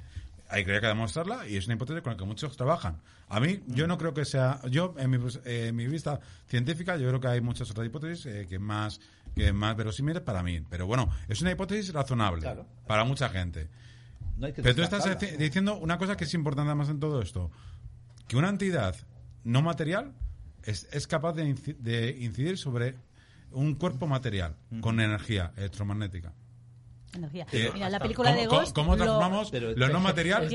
Hay que, hay que demostrarla y es una hipótesis con la que muchos trabajan. A mí, yo no creo que sea. Yo, en mi, eh, en mi vista científica, yo creo que hay muchas otras hipótesis eh, que más que más verosímiles para mí. Pero bueno, es una hipótesis razonable Claro. para mucha gente. No Pero tú estás diciendo una cosa que es importante además en todo esto. Que una entidad no material es, es capaz de, inci- de incidir sobre un cuerpo material con energía electromagnética. Energía. Eh, Mira, la película ¿cómo- de cómo- Ghost. ¿Cómo lo- transformamos lo no material?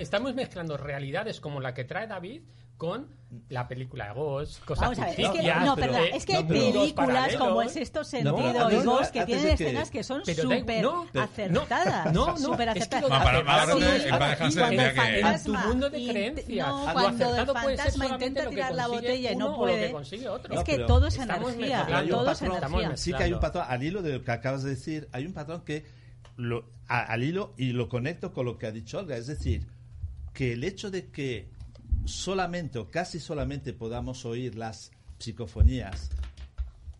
Estamos mezclando realidades como la que trae David con la película de Ghost, cosas Vamos a ver, es que, no, perdón, es que hay películas como el sexto sentido y Ghost que tienen escenas que son súper no, acertadas. no, no, súper es que acertadas. es- en tu mundo de creencias. no, cuando el fantasma intenta tirar la botella y no puede. Es que todo es energía, todo es energía. Sí que hay un patrón, al hilo de lo que acabas de decir, hay un patrón que lo, a- al hilo y lo conecto con lo que ha dicho Olga, es decir, que el hecho de que solamente o casi solamente podamos oír las psicofonías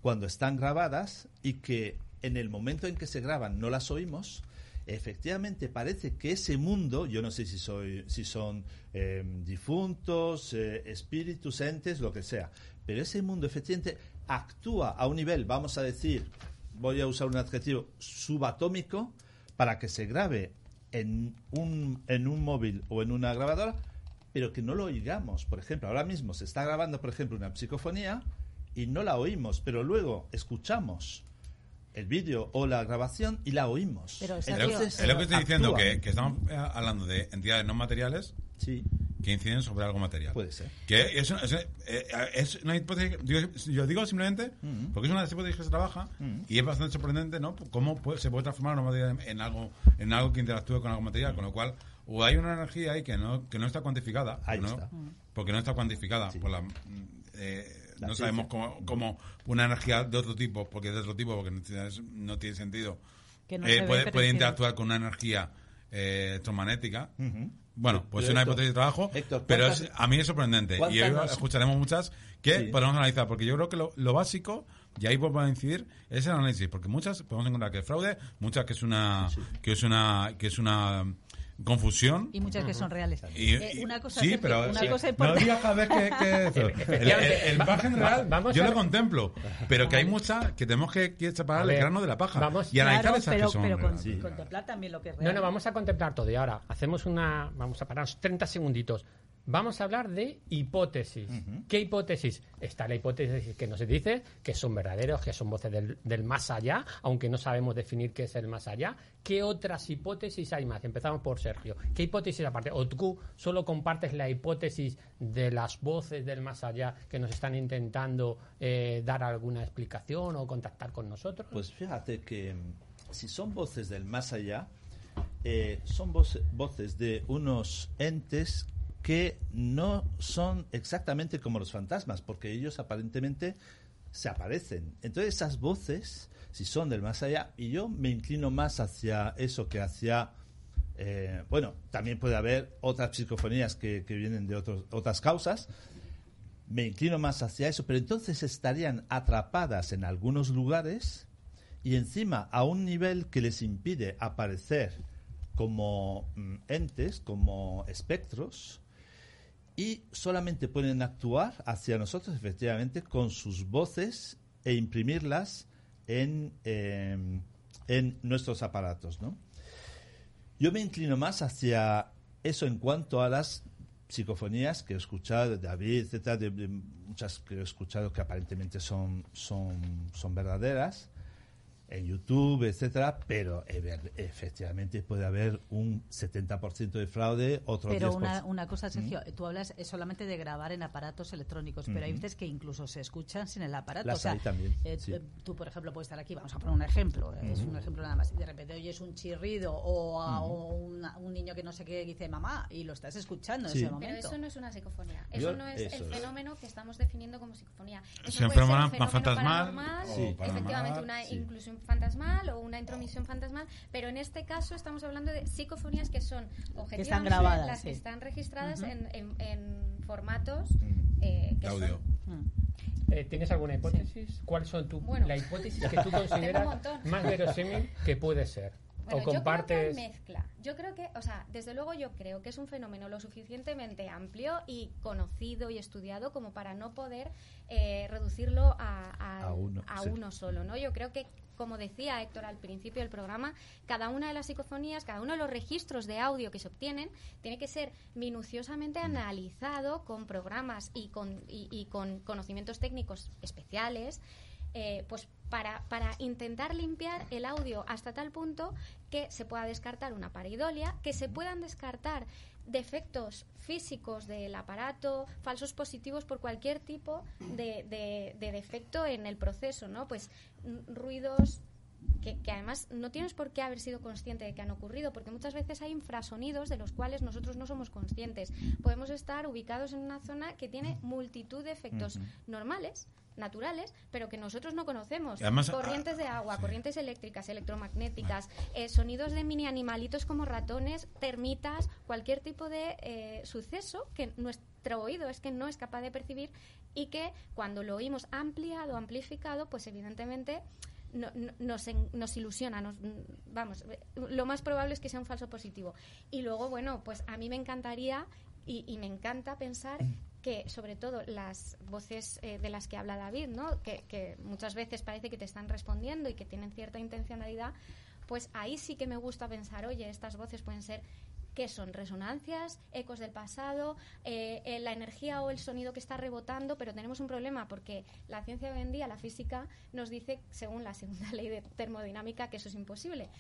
cuando están grabadas y que en el momento en que se graban no las oímos, efectivamente parece que ese mundo, yo no sé si, soy, si son eh, difuntos, eh, espíritus, entes, lo que sea, pero ese mundo efectivamente actúa a un nivel, vamos a decir, voy a usar un adjetivo, subatómico, para que se grabe en un, en un móvil o en una grabadora, pero que no lo oigamos. Por ejemplo, ahora mismo se está grabando, por ejemplo, una psicofonía y no la oímos, pero luego escuchamos el vídeo o la grabación y la oímos. Pero, Es lo, Sergio, es lo que estoy diciendo, que, que estamos eh, hablando de entidades no materiales Sí, que inciden sobre algo material. puede ser. Que es, es, eh, es una hipótesis, yo, yo digo simplemente Mm. porque es una de las hipótesis que se trabaja Mm. y es bastante sorprendente, ¿no? Cómo puede- se puede transformar una materia en algo, en algo que interactúe con algo material, con lo cual o hay una energía ahí que no, que no está cuantificada, Ahí ¿no? está. porque no está cuantificada Sí. por la, mm, eh, La no sabemos cómo, cómo una energía de otro tipo, porque es de otro tipo, porque no tiene, no tiene sentido, Que no eh, puede, interactuar con una energía eh, electromagnética. Bueno, pues Pero es una Héctor, hipótesis de trabajo, Héctor, pero ¿cuántas- es- a mí es sorprendente. Y hoy escucharemos muchas que Sí. podemos analizar, porque yo creo que lo, lo básico, y ahí podemos incidir, es el análisis, porque muchas podemos encontrar que es fraude, muchas que es una, que es una, que es una confusión. Y muchas que son reales. Y- Eh, y- una cosa, sí, Sergio, pero una sí, cosa no importante. digas cada vez que, que eso. el, el, el margen Va- real vamos yo a lo contemplo, pero que hay muchas que tenemos que, que separar el grano de la paja vamos- y analizar Claro, esas pero, que son pero con-. Sí. contemplar también lo que es No, real. no, vamos a contemplar todo. Y ahora hacemos una. Vamos a pararnos 30 segunditos. Vamos a hablar de hipótesis. ¿Qué hipótesis? Está la hipótesis que nos dice que son verdaderos, que son voces del, del más allá, aunque no sabemos definir qué es el más allá. ¿Qué otras hipótesis hay más? Empezamos por Sergio. ¿Qué hipótesis aparte? ¿O tú solo compartes la hipótesis de las voces del más allá que nos están intentando eh, dar alguna explicación o contactar con nosotros? Pues fíjate que mm, si son voces del más allá, eh, son voce- voces de unos entes que no son exactamente como los fantasmas, porque ellos aparentemente se aparecen. Entonces esas voces, si son del más allá, y yo me inclino más hacia eso que hacia... eh, bueno, también puede haber otras psicofonías que, que vienen de otros, otras causas, me inclino más hacia eso, pero entonces estarían atrapadas en algunos lugares y encima a un nivel que les impide aparecer como mm, entes, como espectros, y solamente pueden actuar hacia nosotros efectivamente con sus voces e imprimirlas en, eh, en nuestros aparatos, ¿no? Yo me inclino más hacia eso en cuanto a las psicofonías que he escuchado de David, etcétera, de, muchas que he escuchado que aparentemente son, son, son verdaderas en YouTube, etcétera, pero efectivamente puede haber un 70% de fraude, otro Pero 10%. una, una cosa, Sergio, tú hablas eh, solamente de grabar en aparatos electrónicos, pero hay veces que incluso se escuchan sin el aparato. Las o sea, hay también, eh, sí. eh, tú, por ejemplo, puedes estar aquí, vamos a poner un ejemplo, eh, es un ejemplo nada más, y de repente oyes un chirrido o, o una- un niño que no sé qué dice mamá y lo estás escuchando Sí. en ese Pero momento. eso no es una psicofonía. Yo- Eso no es eso el es. fenómeno que estamos definiendo como psicofonía. Eso Es un puede ser un fenómeno fantasmal paranormal, o Sí. efectivamente paranormal, una sí. inclusión fantasmal o una intromisión fantasmal, pero en este caso estamos hablando de psicofonías que son objetivamente grabadas, las que sí. están registradas en, en- en formatos Mm. eh, que Audio. son Mm. Eh, ¿Tienes alguna hipótesis? ¿Cuáles son tu, Bueno. la hipótesis que tú consideras más verosímil que puede ser? Bueno, ¿O yo creo que compartes? mezcla. Yo creo que, o sea, desde luego yo creo que es un fenómeno lo suficientemente amplio y conocido y estudiado como para no poder eh, reducirlo a, a- A uno, a sí. uno solo, ¿no? Yo creo que, como decía Héctor al principio del programa, cada una de las psicofonías, cada uno de los registros de audio que se obtienen, tiene que ser minuciosamente analizado con programas y con, y- y con conocimientos técnicos especiales eh, pues para, para intentar limpiar el audio hasta tal punto que se pueda descartar una pareidolia, que se puedan descartar defectos físicos del aparato, falsos positivos por cualquier tipo de, de- de defecto en el proceso, ¿no? Pues mm, ruidos que, que además no tienes por qué haber sido consciente de que han ocurrido, porque muchas veces hay infrasonidos de los cuales nosotros no somos conscientes. Podemos estar ubicados en una zona que tiene multitud de efectos normales, naturales, pero que nosotros no conocemos. Además, corrientes de ah, agua, sí. corrientes eléctricas, electromagnéticas, eh, sonidos de mini animalitos como ratones, termitas, cualquier tipo de eh, suceso que nuestro oído es que no es capaz de percibir y que cuando lo oímos ampliado, amplificado, pues evidentemente no- no- nos, en- nos ilusiona, nos, vamos, lo más probable es que sea un falso positivo. Y luego, bueno, pues a mí me encantaría y, y me encanta pensar que sobre todo las voces eh, de las que habla David, ¿no? Que, muchas veces parece que te están respondiendo y que tienen cierta intencionalidad, pues ahí sí que me gusta pensar, oye, estas voces pueden ser ¿Qué son? Resonancias, ecos del pasado, eh, eh, la energía o el sonido que está rebotando, pero tenemos un problema porque la ciencia hoy en día, la física, nos dice, según la segunda ley de termodinámica, que eso es imposible.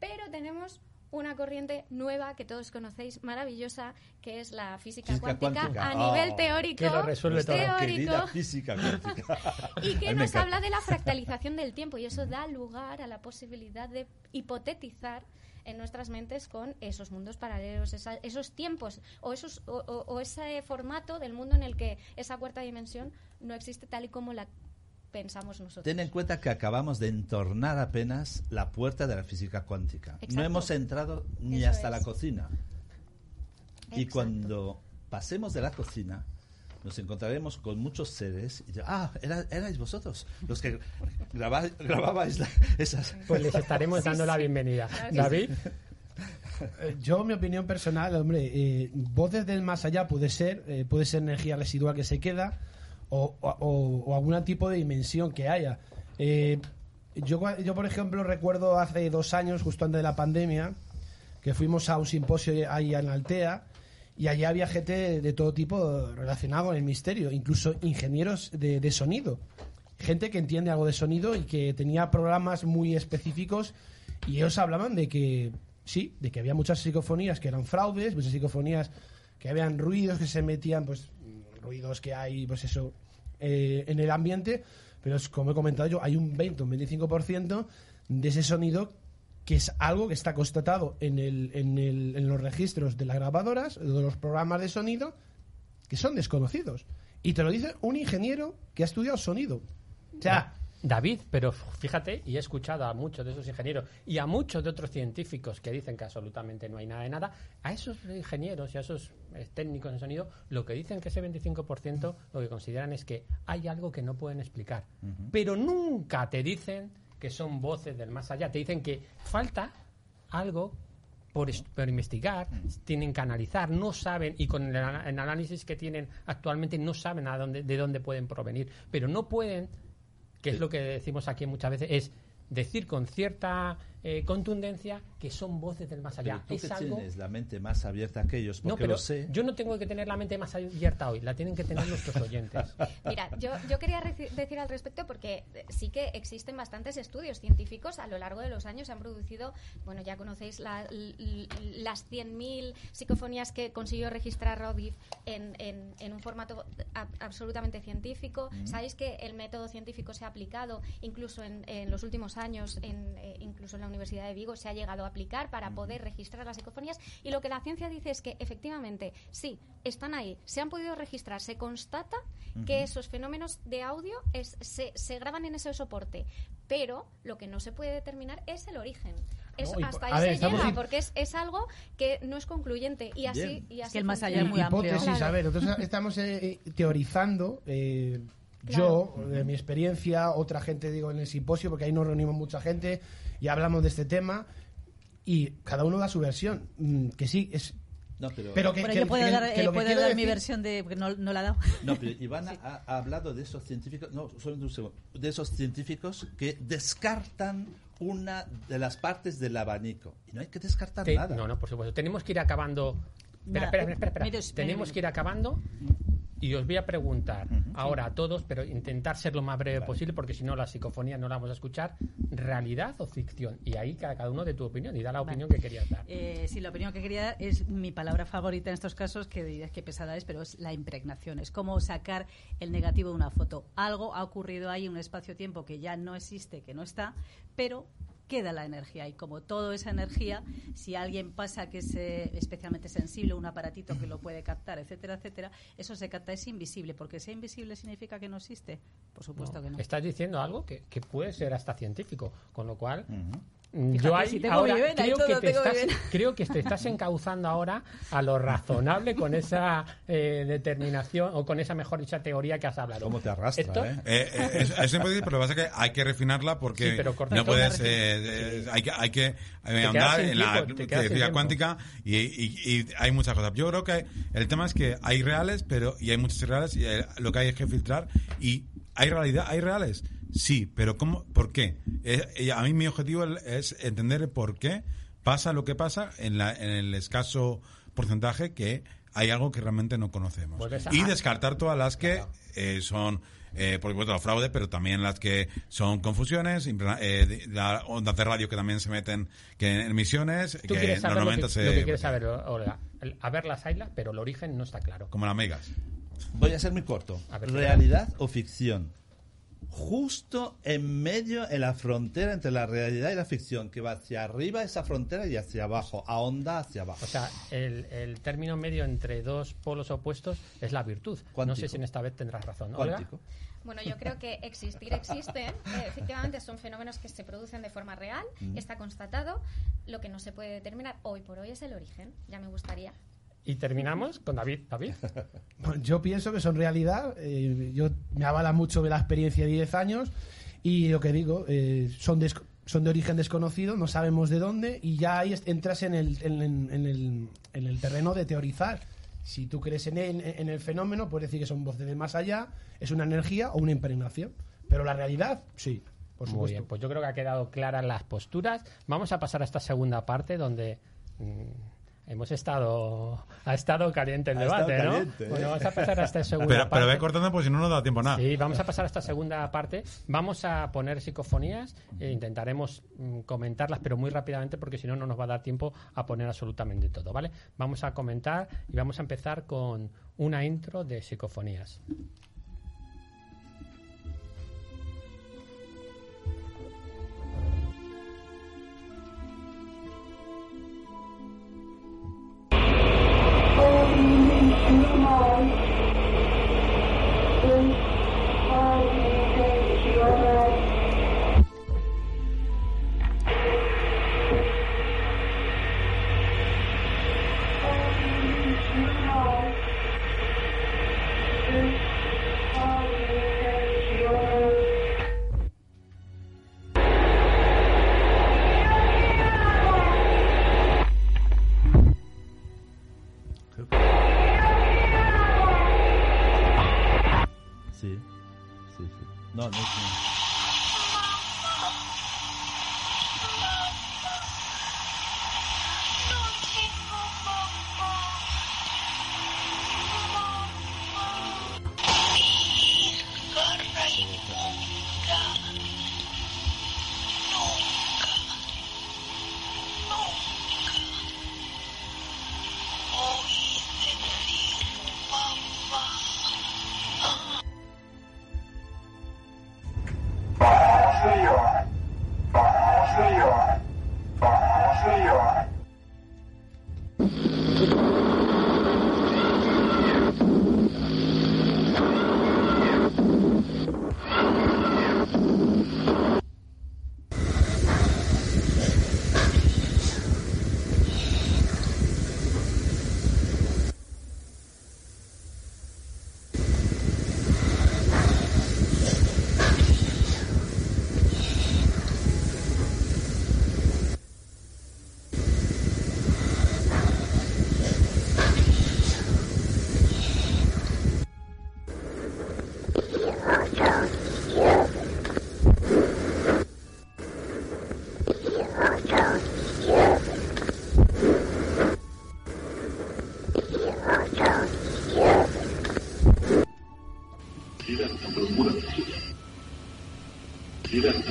Pero tenemos una corriente nueva que todos conocéis, maravillosa, que es la física, Física cuántica, cuántica. a Oh. nivel teórico, Que lo resuelve todo. teórico, Querida física cuántica. y que nos habla de la fractalización del tiempo y eso da lugar a la posibilidad de hipotetizar en nuestras mentes con esos mundos paralelos, esa- esos tiempos o, esos, o, o- o ese formato del mundo en el que esa cuarta dimensión no existe tal y como la pensamos nosotros. Ten en cuenta que acabamos de entornar apenas la puerta de la física cuántica. No hemos entrado ni Eso hasta es. la cocina. Y cuando pasemos de la cocina, nos encontraremos con muchos seres y ah, era- erais vosotros los que graba- grababais la- esas... Pues les estaremos Sí, dando la bienvenida. Claro David, Eh, Yo, mi opinión personal, hombre, eh, voces del más allá puede ser, eh, puede ser energía residual que se queda o, o- o- algún tipo de dimensión que haya. Eh, yo, yo, por ejemplo, recuerdo hace dos años, justo antes de la pandemia, que fuimos a un simposio ahí en Altea y allí había gente de todo tipo relacionado con el misterio, incluso ingenieros de, de sonido. Gente que entiende algo de sonido y que tenía programas muy específicos y ellos hablaban de que, sí, de que había muchas psicofonías que eran fraudes, muchas psicofonías que habían ruidos que se metían, pues ruidos que hay, pues eso, eh, en el ambiente, pero es, como he comentado yo, hay un 20, un 25% de ese sonido que es algo que está constatado en, el, en, el, en los registros de las grabadoras, de los programas de sonido, que son desconocidos. Y te lo dice un ingeniero que ha estudiado sonido. O sea, David, pero fíjate, y he escuchado a muchos de esos ingenieros y a muchos de otros científicos que dicen que absolutamente no hay nada de nada, a esos ingenieros y a esos eh, técnicos de sonido, lo que dicen que ese 25% lo que consideran es que hay algo que no pueden explicar. Pero nunca te dicen que son voces del más allá, te dicen que falta algo por, est- por investigar, tienen que analizar, no saben, y con el, el análisis que tienen actualmente no saben a dónde, de dónde pueden provenir, pero no pueden, que es lo que decimos aquí muchas veces, es decir con cierta eh, contundencia que son voces del más allá. Pero tú es que algo... tienes la mente más abierta que ellos, No, porque pero lo sé. yo no tengo que tener la mente más abierta hoy, la tienen que tener nuestros oyentes. Mira, yo, yo quería decir al respecto porque eh, sí que existen bastantes estudios científicos a lo largo de los años. Se han producido, bueno, ya conocéis la- las 100.000 psicofonías que consiguió registrar Rodif en, en- en un formato a- absolutamente científico. Sabéis que el método científico se ha aplicado incluso en, en los últimos años, en, eh, incluso en la Universidad de Vigo, se ha llegado a aplicar para poder registrar las psicofonías. Y lo que la ciencia dice es que efectivamente, sí, están ahí, se han podido registrar, se constata que esos fenómenos de audio es- se, se graban en ese soporte, pero lo que no se puede determinar es el origen. Es, No, hasta ahí ver, se llega, porque es, es algo que no es concluyente y así, Bien. y así que el más allá es muy amplio. hipótesis, Claro. a ver, nosotros estamos eh, teorizando. eh, Claro. Yo, de mi experiencia, otra gente, digo, en el simposio, porque ahí nos reunimos mucha gente y hablamos de este tema, y cada uno da su versión. Mm, que sí, es. No, pero, Pero que, que- yo puedo que- dar, que eh, puedo dar mi decir- versión de. porque no, no la he dado. No, pero Ivana ha, ha hablado de esos científicos, no, solo un segundo, de esos científicos que descartan una de las partes del abanico. Y no hay que descartar Te- nada. no, no, por supuesto. Tenemos que ir acabando. Espera, espera, espera, espera. Medios- Tenemos que ir acabando y os voy a preguntar ahora a todos, pero intentar ser lo más breve posible porque si no la psicofonía no la vamos a escuchar. ¿Realidad o ficción? Y ahí cada, cada uno de tu opinión y da la opinión que querías dar. Eh, sí, la opinión que quería dar es mi palabra favorita en estos casos, que dirías que pesada es, pero es la impregnación. Es como sacar el negativo de una foto. Algo ha ocurrido ahí en un espacio-tiempo que ya no existe, que no está, pero queda la energía y como toda esa energía, si alguien pasa que es eh, especialmente sensible, un aparatito que lo puede captar, etcétera, etcétera, eso se capta, es invisible, porque sea invisible significa que no existe. Por supuesto que no. Estás diciendo algo que, que puede ser hasta científico, con lo cual Fíjate, yo ahí si tengo ahora vena creo, que te estás, creo que te estás encauzando ahora a lo razonable con esa eh, determinación o con esa mejor dicha teoría que has hablado. ¿Cómo te arrastra, Esto- eh? Eh, eh, es, es imposible, pero lo que pasa es que hay que refinarla porque Sí, pero no puedes. eh, eh, hay que, hay que andar en la tiempo, te quedas sin física tiempo. cuántica y, y- y hay muchas cosas. Yo creo que el tema es que hay reales, pero y hay muchos irreales y lo que hay es que filtrar. Y hay realidad, hay reales, sí, pero ¿cómo? ¿Por qué? Eh, eh, a mí mi objetivo es entender el por qué pasa lo que pasa en, la, en el escaso porcentaje que hay algo que realmente no conocemos. A- y descartar todas las que eh, son, eh, por supuesto, fraude, pero también las que son confusiones, eh, las ondas de radio que también se meten que en emisiones, Tú que quieres saber lo que, 90 se... lo que quieres saber, Olga. El- A ver las islas, pero el origen no está claro. Como las megas. Voy a ser muy corto. A ver, ¿Realidad o ficción? Justo en medio, en la frontera entre la realidad y la ficción, que va hacia arriba esa frontera y hacia abajo, a onda hacia abajo. O sea, el, el término medio entre dos polos opuestos es la virtud. No Cuántico. sé si en esta vez tendrás razón. Olga. Bueno, yo creo que existir existe. Eh, efectivamente, son fenómenos que se producen de forma real, está constatado. Lo que no se puede determinar hoy por hoy es el origen. Ya me gustaría. Y terminamos con David. David. Bueno, yo pienso que son realidad. eh, yo me avala mucho de la experiencia de 10 años y lo que digo, eh, son, des- son de origen desconocido, no sabemos de dónde y ya ahí entras en el, en, en- en el, en el terreno de teorizar. Si tú crees en el, en el fenómeno, puedes decir que son voces de más allá, es una energía o una impregnación. Pero la realidad, sí, por Muy supuesto. bien, pues yo creo que ha quedado claras las posturas. Vamos a pasar a esta segunda parte donde mm, hemos estado ha estado caliente el Ha debate, ¿no? caliente, ¿eh? Bueno, vamos a pasar a esta segunda Pero, parte. pero ve cortando porque si no, no da tiempo a nada. Sí, vamos a pasar a esta segunda parte. Vamos a poner psicofonías e intentaremos mm, comentarlas, pero muy rápidamente porque si no, no nos va a dar tiempo a poner absolutamente todo, ¿vale? Vamos a comentar y vamos a empezar con una intro de psicofonías.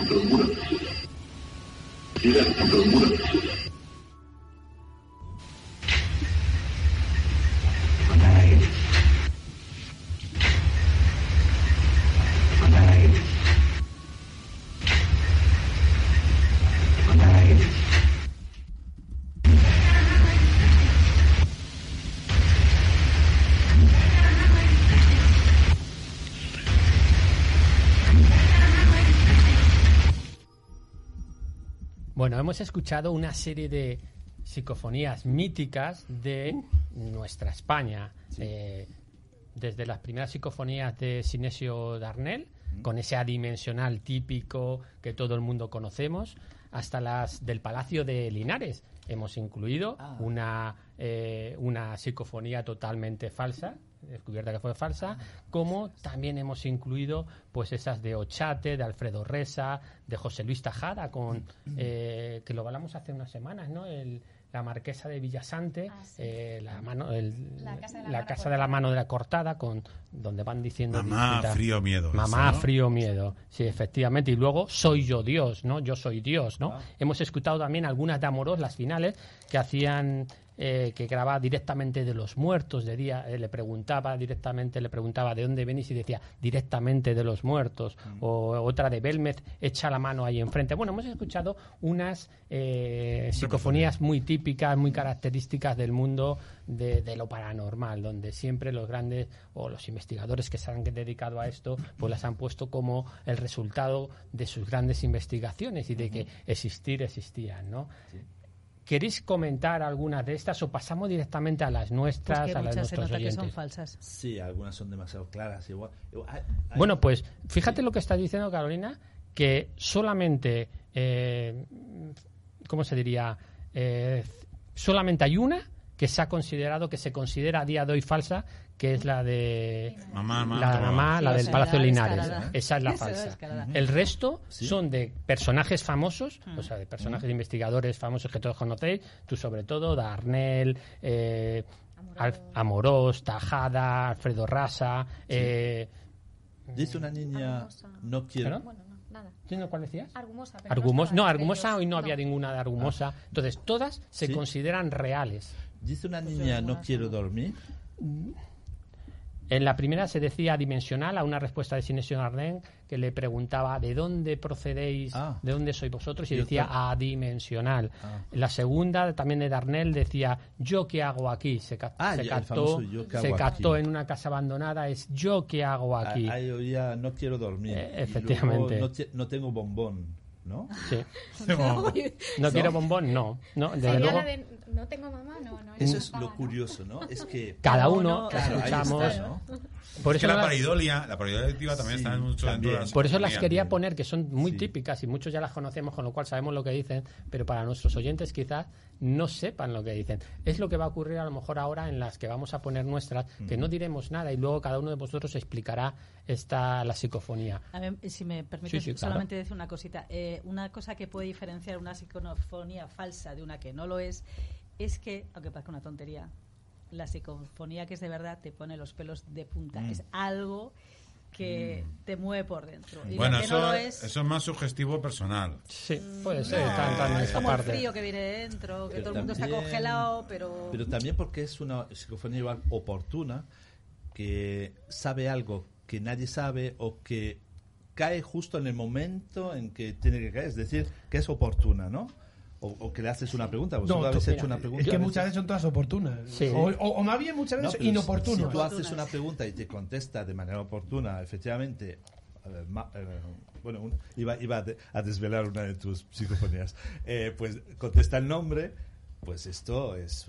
Bueno, hemos escuchado una serie de psicofonías míticas de nuestra España. Eh, desde las primeras psicofonías de Sinesio Darnell, con ese adimensional típico que todo el mundo conocemos, hasta las del Palacio de Linares. Hemos incluido una, eh, una psicofonía totalmente falsa, descubierta que fue falsa, como también hemos incluido pues esas de Ochate, de Alfredo Resa, de José Luis Tajada, con eh, que lo hablamos hace unas semanas, ¿no? El, la marquesa de Villasante, Ah, sí. eh, la, mano, el- La casa de la la mano casa de la mano de la cortada, con donde van diciendo Mamá, distintas- frío, miedo. Mamá, Eso, ¿no? frío, miedo. Sí, efectivamente. Y luego, soy yo Dios, ¿no? Yo soy Dios, ¿no? Hemos escuchado también algunas de Amoros, las finales, que hacían, eh, que grababa directamente de los muertos de día. eh, le preguntaba directamente, le preguntaba de dónde venís y decía directamente de los muertos. O otra de Belmez, echa la mano ahí enfrente. Bueno, hemos escuchado unas eh, psicofonías muy típicas, muy características del mundo de, de lo paranormal, donde siempre los grandes o los investigadores que se han dedicado a esto, pues las han puesto como el resultado de sus grandes investigaciones y de que existir existían, ¿no? ¿Queréis comentar algunas de estas o pasamos directamente a las Pues nuestras, que a las de se que son falsas. Sí, algunas son demasiado claras. Igual. Igual- hay- hay- Bueno, pues fíjate lo que está diciendo Carolina, que solamente, eh, ¿cómo se diría? Eh, solamente hay una que se ha considerado, que se considera a día de hoy falsa, que es la de Mamá, mamá, la mamá, la Sí, del Palacio Linares. Esa es la falsa. El resto Sí. son de personajes famosos, o sea, de personajes de investigadores famosos que todos conocéis, tú sobre todo, Darnell, eh, Amorós, Tajada, Alfredo Rasa, eh, Dice una niña, no quiero. Bueno, no, nada. ¿quién no- ¿cuál decías? Argumosa. pero Argumos, estaba no, Argumosa ellos. hoy no, había ninguna de Argumosa. Entonces, todas se Sí. consideran reales. Dice una niña, no quiero dormir. En la primera se decía dimensional a una respuesta de Sinesio Arden que le preguntaba de dónde procedéis, Ah. de dónde sois vosotros y decía adimensional. Ah. En la segunda también de Darnell decía yo qué hago aquí. Se, ca- Ah, se ya, el captó, se captó aquí. en una casa abandonada es yo qué hago aquí. Ahí oía, no quiero dormir. Eh, Y efectivamente. no, te- no tengo bombón, ¿no? Sí. No quiero bombón, no. no desde luego, de no tengo mamá, no, no. Eso no es lo ¿no? curioso, ¿no? Es que... cada No, uno no, Claro, escuchamos. está, ¿no? Por Es que eso la las- paridolia, la paridolia activa también Sí, está mucho dentro también. de las Por eso las quería poner, que son muy Sí. típicas y muchos ya las conocemos, con lo cual sabemos lo que dicen, pero para nuestros oyentes quizás no sepan lo que dicen. Es lo que va a ocurrir a lo mejor ahora en las que vamos a poner nuestras, que no diremos nada y luego cada uno de vosotros explicará esta la psicofonía. A ver, si me permites Sí, sí, claro. solamente decir una cosita. Eh, una cosa que puede diferenciar una psicofonía falsa de una que no lo es, es que, aunque parezca una tontería, la psicofonía que es de verdad te pone los pelos de punta. Mm. Es algo que te mueve por dentro. Y Bueno, eso, no es, eso es más sugestivo personal. Sí, puede ser, No, está, está en es esa como el frío que viene dentro, que Pero todo el mundo está congelado, pero... Pero también porque es una psicofonía igual oportuna, que sabe algo que nadie sabe o que cae justo en el momento en que tiene que caer. Es decir, que es oportuna, ¿no? O, o que le haces una pregunta. Vosotros No, habéis tú- hecho una es pregunta. que a muchas veces son todas oportunas. Sí. O, o- o más bien muchas No, veces pero inoportunas. Si tú haces una pregunta y te contesta de manera oportuna, efectivamente, eh, ma- eh, bueno, un- iba, iba a desvelar una de tus psicofonías, eh, pues contesta el nombre, pues esto es...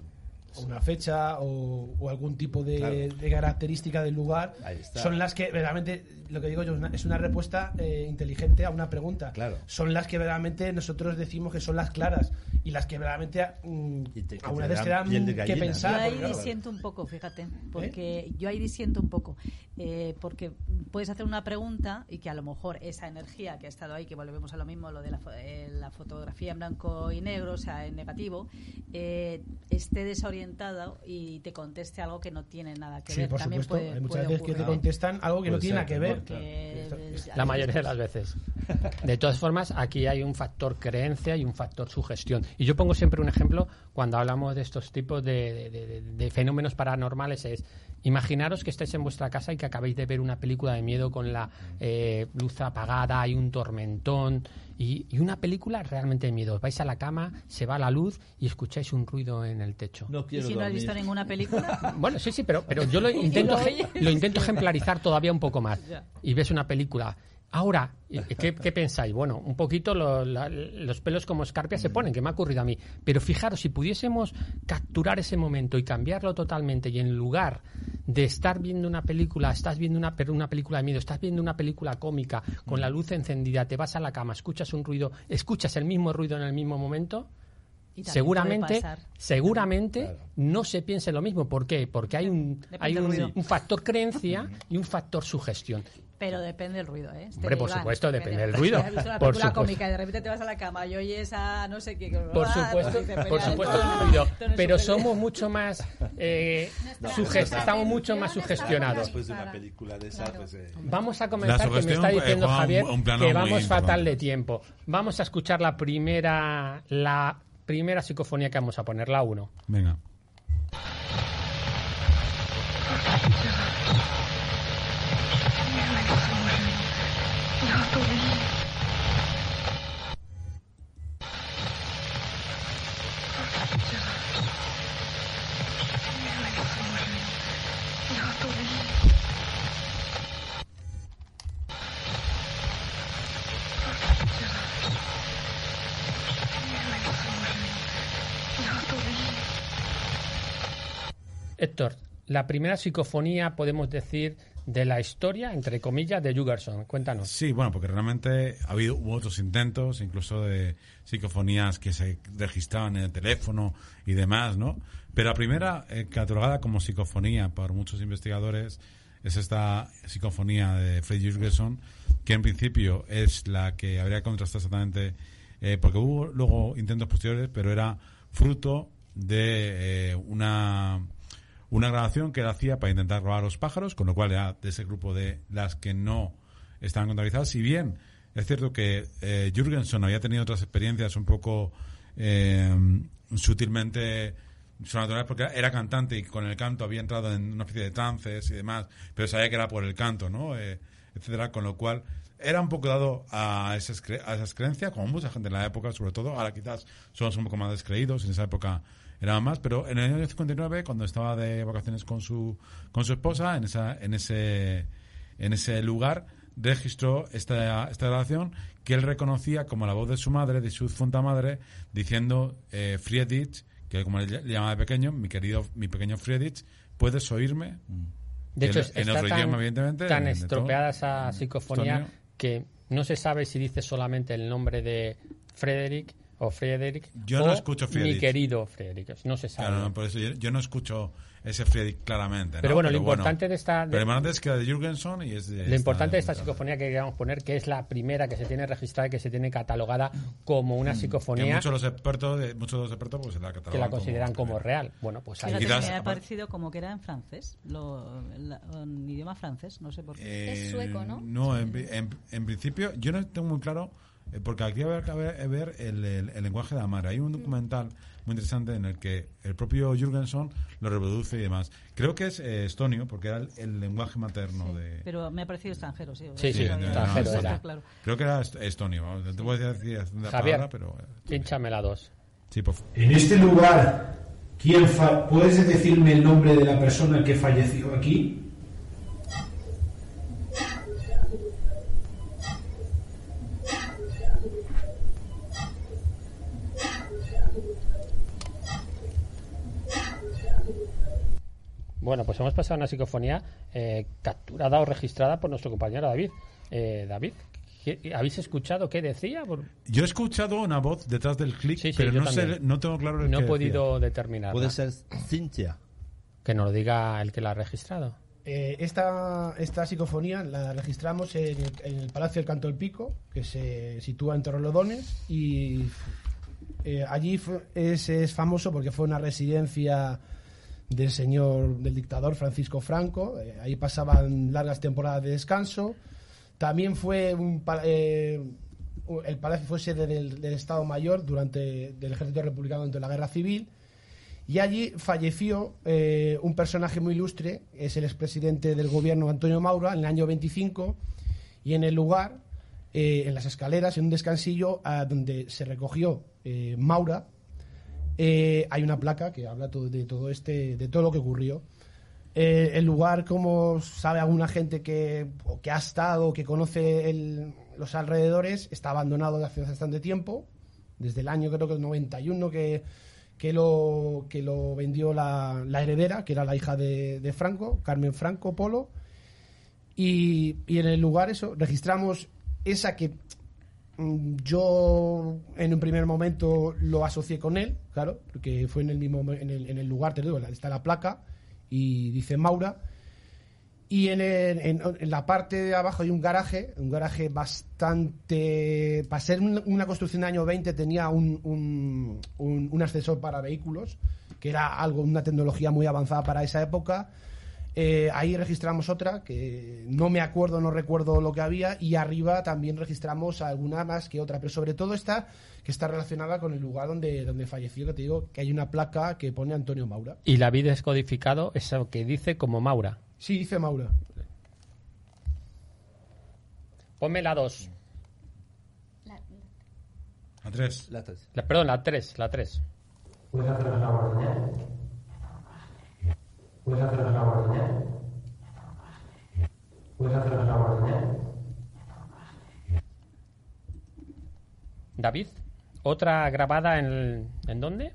o una fecha o, o algún tipo de, Claro. de característica del lugar son las que verdaderamente lo que digo yo es una, es una respuesta eh, inteligente a una pregunta Claro. son las que verdaderamente nosotros decimos que son las claras y las que verdaderamente mm, te- que algunas te dan que pensar Yo ahí porque, claro, disiento un poco, fíjate, porque yo ahí disiento un poco, eh, porque puedes hacer una pregunta y que a lo mejor esa energía que ha estado ahí, que volvemos a lo mismo, lo de la, eh, la fotografía en blanco y negro, o sea, en negativo, eh, esté desorientada y te conteste algo que no tiene nada que sí, ver. por También supuesto puede, hay muchas puede veces que te contestan algo que no tiene nada que ver La mayoría de las veces. De todas formas, aquí hay un factor creencia y un factor sugestión. Y yo pongo siempre un ejemplo cuando hablamos de estos tipos de, de- de- de fenómenos paranormales. Es imaginaros que estáis en vuestra casa y que acabáis de ver una película de miedo con la eh, luz apagada, hay un tormentón y, y una película realmente de miedo. Vais a la cama, se va la luz y escucháis un ruido en el techo. No ¿Y quiero si no has visto ninguna película? Bueno, sí, sí, pero, pero yo lo intento, lo intento ejemplarizar todavía un poco más. Y ves una película. Ahora, ¿qué, qué pensáis? Bueno, un poquito lo- la- los pelos como escarpia se ponen, que me ha ocurrido a mí. Pero fijaros, si pudiésemos capturar ese momento y cambiarlo totalmente y en lugar de estar viendo una película, estás viendo una, pero una película de miedo, estás viendo una película cómica con la luz encendida, te vas a la cama, escuchas un ruido, escuchas el mismo ruido en el mismo momento, seguramente seguramente no se piense lo mismo. ¿por qué? porque hay un hay un factor creencia y un factor sugestión Pero depende del ruido, ¿eh? Hombre, por supuesto, depende del ruido. Si una Por película supuesto. cómica y de repente te vas a la cama y oyes a no sé qué. por ah, supuesto pues pues por ya, supuesto esto el ruido no pero somos mucho más eh, suges- estamos mucho más sugestionados Después de una película de esa, pues... eh, Vamos a comenzar, que me está diciendo un- Javier un que vamos fatal de tiempo. Vamos a escuchar la primera la primera psicofonía que vamos a poner, la 1. Venga. Héctor, la primera psicofonía, podemos decir, de la historia, entre comillas, de Jugerson. Cuéntanos. Sí, bueno, porque realmente ha habido hubo otros intentos, incluso de psicofonías que se registraban en el teléfono y demás, ¿no? Pero la primera, eh, catalogada como psicofonía por muchos investigadores, es esta psicofonía de Fred Jurgenson, que en principio es la que habría que contrastar exactamente, eh, porque hubo luego intentos posteriores, pero era fruto de eh, una una grabación que él hacía para intentar robar a los pájaros, con lo cual era de ese grupo de las que no estaban contabilizadas. Si bien es cierto que eh, Jürgenson había tenido otras experiencias un poco eh, sutilmente sobrenaturales, porque era cantante y con el canto había entrado en una especie de trances y demás, pero sabía que era por el canto, ¿no? Eh, etcétera, con lo cual era un poco dado a esas, cre- a esas creencias, como mucha gente en la época, sobre todo. Ahora quizás somos un poco más descreídos, en esa época era más, pero en el año 59, cuando estaba de vacaciones con su, con su esposa, en, esa, en, ese, en ese lugar, registró esta, esta grabación que él reconocía como la voz de su madre, de su difunta madre, diciendo eh, Friedrich, que como le, le llamaba de pequeño, mi querido, mi pequeño Friedrich, ¿puedes oírme? De hecho, En- está tan, idioma, evidentemente, tan estropeada todo. esa psicofonía Estonio. que no se sabe si dice solamente el nombre de Frederick o Friedrich Yo o no escucho mi querido Friedrich. No se sabe. Claro, no, por eso yo, yo no escucho ese Friedrich claramente. ¿no? Pero bueno, lo importante de esta- de- Pero lo importante es que de Jürgenson y es de Lo importante de esta psicofonía que queríamos poner, que es la primera que se tiene registrada y que se tiene catalogada como una Mm. Que psicofonía muchos de los expertos, de, muchos de los expertos pues, la que la consideran como, como real. Bueno, pues ahí quizás- me ha parecido como que era en francés, lo, la- en idioma francés, no sé por qué. Es sueco, ¿no? No, en, en- en principio, yo no tengo muy claro, eh, porque aquí habría que ver, ver el, el- el lenguaje de la madre. Hay un documental muy interesante en el que el propio Jürgenson lo reproduce y demás. Creo que es eh, estonio, porque era el, el lenguaje materno de... Pero me ha parecido extranjero, sí. Sí, sí, Eso no, extranjero no, era. Claro. Creo que era est- estonio. te voy a decir la Javier, palabra, pero... eh, pínchame la dos. Sí, por favor. En este lugar, ¿quién fa- ¿puedes decirme el nombre de la persona que falleció aquí? Bueno, pues hemos pasado a una psicofonía eh, capturada o registrada por nuestro compañero David. Eh, David, ¿qué- ¿habéis escuchado qué decía? Por- Yo he escuchado una voz detrás del clic, Sí, sí, pero no, sé, no tengo claro el No he que podido determinar. Puede ser Cintia. Que nos lo diga el que la ha registrado. Eh, esta, esta psicofonía la registramos en el, en el Palacio del Canto del Pico, que se sitúa en Torrelodones, y eh, allí fue- es, es famoso porque fue una residencia del señor, del dictador Francisco Franco. Eh, ahí pasaban largas temporadas de descanso. también fue un, eh, el palacio fue sede del, Estado Mayor durante del Ejército Republicano durante la Guerra Civil y allí falleció eh, un personaje muy ilustre, es el expresidente del gobierno Antonio Maura en el año 25 y en el lugar, en las escaleras, en un descansillo a donde se recogió Maura, eh, hay una placa que habla de todo este, de todo lo que ocurrió. Eh, el lugar, como sabe alguna gente que, que ha estado, que conoce los alrededores, está abandonado desde hace bastante tiempo, desde el año creo que el 91 que, que, lo, que lo vendió la, heredera, que era la hija de, de Franco, Carmen Franco Polo. Y, y en el lugar eso, registramos esa que yo en un primer momento lo asocié con él, claro, porque fue en el mismo mo- en el, en el lugar, te digo, está la placa y dice Maura. Y en, el- en- la parte de abajo hay un garaje, un garaje bastante... Para ser un- una construcción de año 20 tenía un, un, un- un ascensor para vehículos, que era algo, una tecnología muy avanzada para esa época. Eh, ahí registramos otra, que no me acuerdo, no recuerdo lo que había, y arriba también registramos alguna más que otra, pero sobre todo esta que está relacionada con el lugar donde, donde falleció, que te digo que hay una placa que pone Antonio Maura. Y la vi descodificado eso que dice como Maura. Sí, dice Maura. Ponme la 2. A tres. La tres. La, perdón, la 3, la 3. ¿Puedes haceros la guardia? ¿Puedes haceros la guardia? David, otra grabada en, ¿en dónde?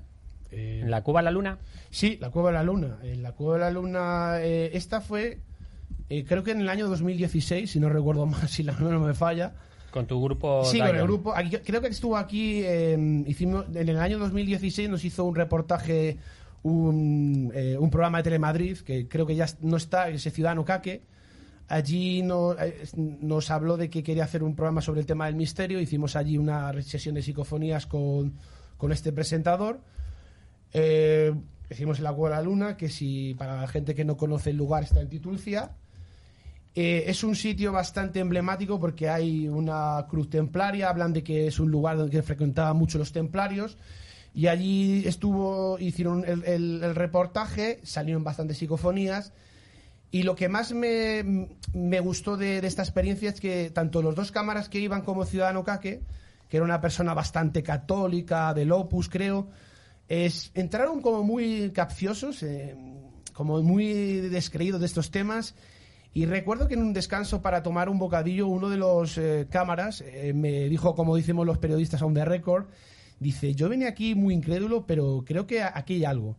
Eh, ¿En la Cuba la Luna? Sí, la Cueva de la Luna. En la Cueva de la Luna, eh, esta fue, eh, creo que en el año 2016, si no recuerdo mal, si la memoria no me falla. Con tu grupo. Sí, con el grupo. aquí- creo que estuvo aquí, eh, hicimos, en el año 2016 nos hizo un reportaje, un, eh, un programa de Telemadrid, que creo que ya no está, ese Ciudadano Caque. Allí eh, nos habló de que quería hacer un programa sobre el tema del misterio. Hicimos allí una sesión de psicofonías con, con este presentador. Eh, hicimos en la Cueva de la Luna, que si para la gente que no conoce el lugar está en Titulcia. Eh, es un sitio bastante emblemático porque hay una cruz templaria, hablan de que es un lugar donde frecuentaban mucho los templarios. Y allí estuvo, hicieron el, reportaje, salieron bastantes psicofonías. Y lo que más me, me gustó de, de esta experiencia es que tanto los dos cámaras que iban como Ciudadano Caque, que era una persona bastante católica, del Opus, creo, es, entraron como muy capciosos, eh, como muy descreídos de estos temas. Y recuerdo que en un descanso para tomar un bocadillo, uno de los eh, cámaras eh, me dijo, como decimos los periodistas on the record, dice, yo venía aquí muy incrédulo, pero creo que aquí hay algo.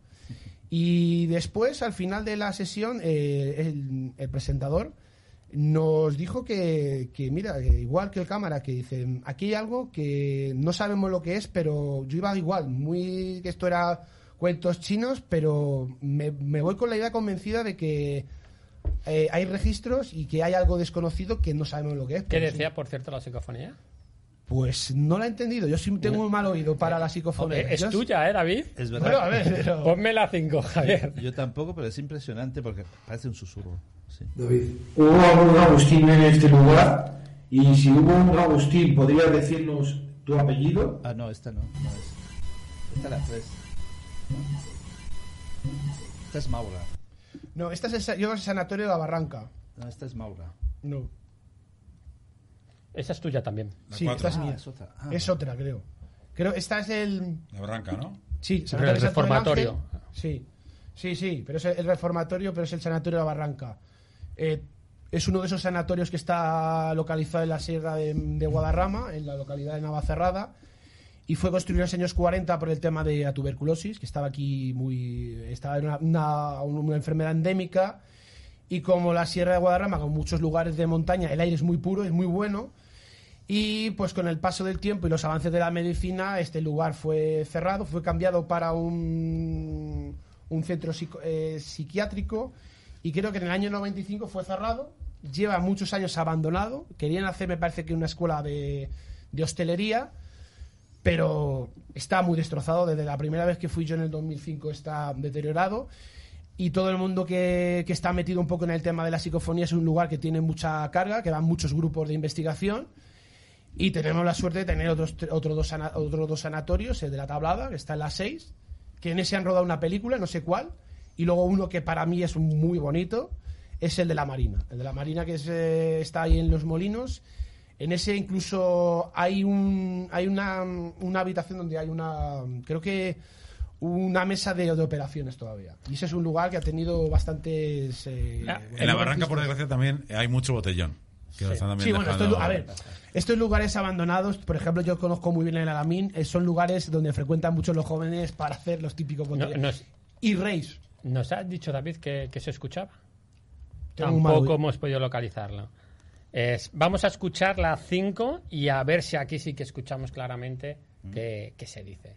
Y después, al final de la sesión, eh, el, el presentador nos dijo que, que, mira, igual que el cámara, que dice, aquí hay algo que no sabemos lo que es, pero yo iba igual, muy que esto era cuentos chinos, pero me, me voy con la idea convencida de que eh, hay registros y que hay algo desconocido que no sabemos lo que es. ¿Qué sí. decía, por cierto, la psicofonía? Pues no la he entendido, yo sí tengo un mal oído para la psicofonía. Eh, Es tuya, ¿eh, David? Es Bueno, verdad. a ver, pero- Ponme la 5, Javier. Yo tampoco, pero es impresionante porque parece un susurro. Sí. David, ¿hubo algún Agustín en este lugar? Y si hubo un Agustín, ¿podrías decirnos tu apellido? Ah, no, esta no. no es. Esta es la tres. Esta es Maura. No, esta es el, yo el sanatorio de la Barranca. No, esta es Maura. No. Esa es tuya también. La Sí, cuatro. esta es Ah, mía. es otra. Ah. Es otra, creo. Creo, esta es el... La barranca, ¿no? Sí, El reformatorio. Sí, sí, sí, pero es el reformatorio, pero es el sanatorio de la Barranca. Eh, es uno de esos sanatorios que está localizado en la sierra de, de Guadarrama, en la localidad de Navacerrada, y fue construido en los años 40 por el tema de la tuberculosis, que estaba aquí muy... estaba en una, una- una enfermedad endémica, y como la sierra de Guadarrama, con muchos lugares de montaña, el aire es muy puro, es muy bueno, y pues con el paso del tiempo y los avances de la medicina, este lugar fue cerrado, fue cambiado para un, un centro psico- eh, psiquiátrico y creo que en el año 95 fue cerrado. Lleva muchos años abandonado. Querían hacer, me parece que una escuela de, de hostelería, pero está muy destrozado. Desde la primera vez que fui yo en el 2005 está deteriorado. y todo el mundo que, que está metido un poco en el tema de la psicofonía es un lugar que tiene mucha carga, que van muchos grupos de investigación y tenemos la suerte de tener otros, otros dos, otros dos sanatorios, el de la Tablada, que está en la 6, que en ese han rodado una película, no sé cuál, y luego uno que para mí es muy bonito, es el de la Marina. El de la Marina que es, eh, está ahí en Los Molinos. En ese incluso hay un hay una, una habitación donde hay una creo que una mesa de, de operaciones todavía. Y ese es un lugar que ha tenido bastantes eh, Ah, En la barranca, por desgracia, también hay mucho botellón. Que lo están también Sí, bueno, dejando- estos, a ver, estos lugares abandonados, por ejemplo, yo conozco muy bien el Alamín, eh, son lugares donde frecuentan muchos los jóvenes para hacer los típicos No, nos, Y Reis. ¿Nos has dicho, David, que, que se escuchaba? Tengo Tampoco hemos podido localizarlo. Es- vamos a escuchar la 5 y a ver si aquí sí que escuchamos claramente qué, qué se dice.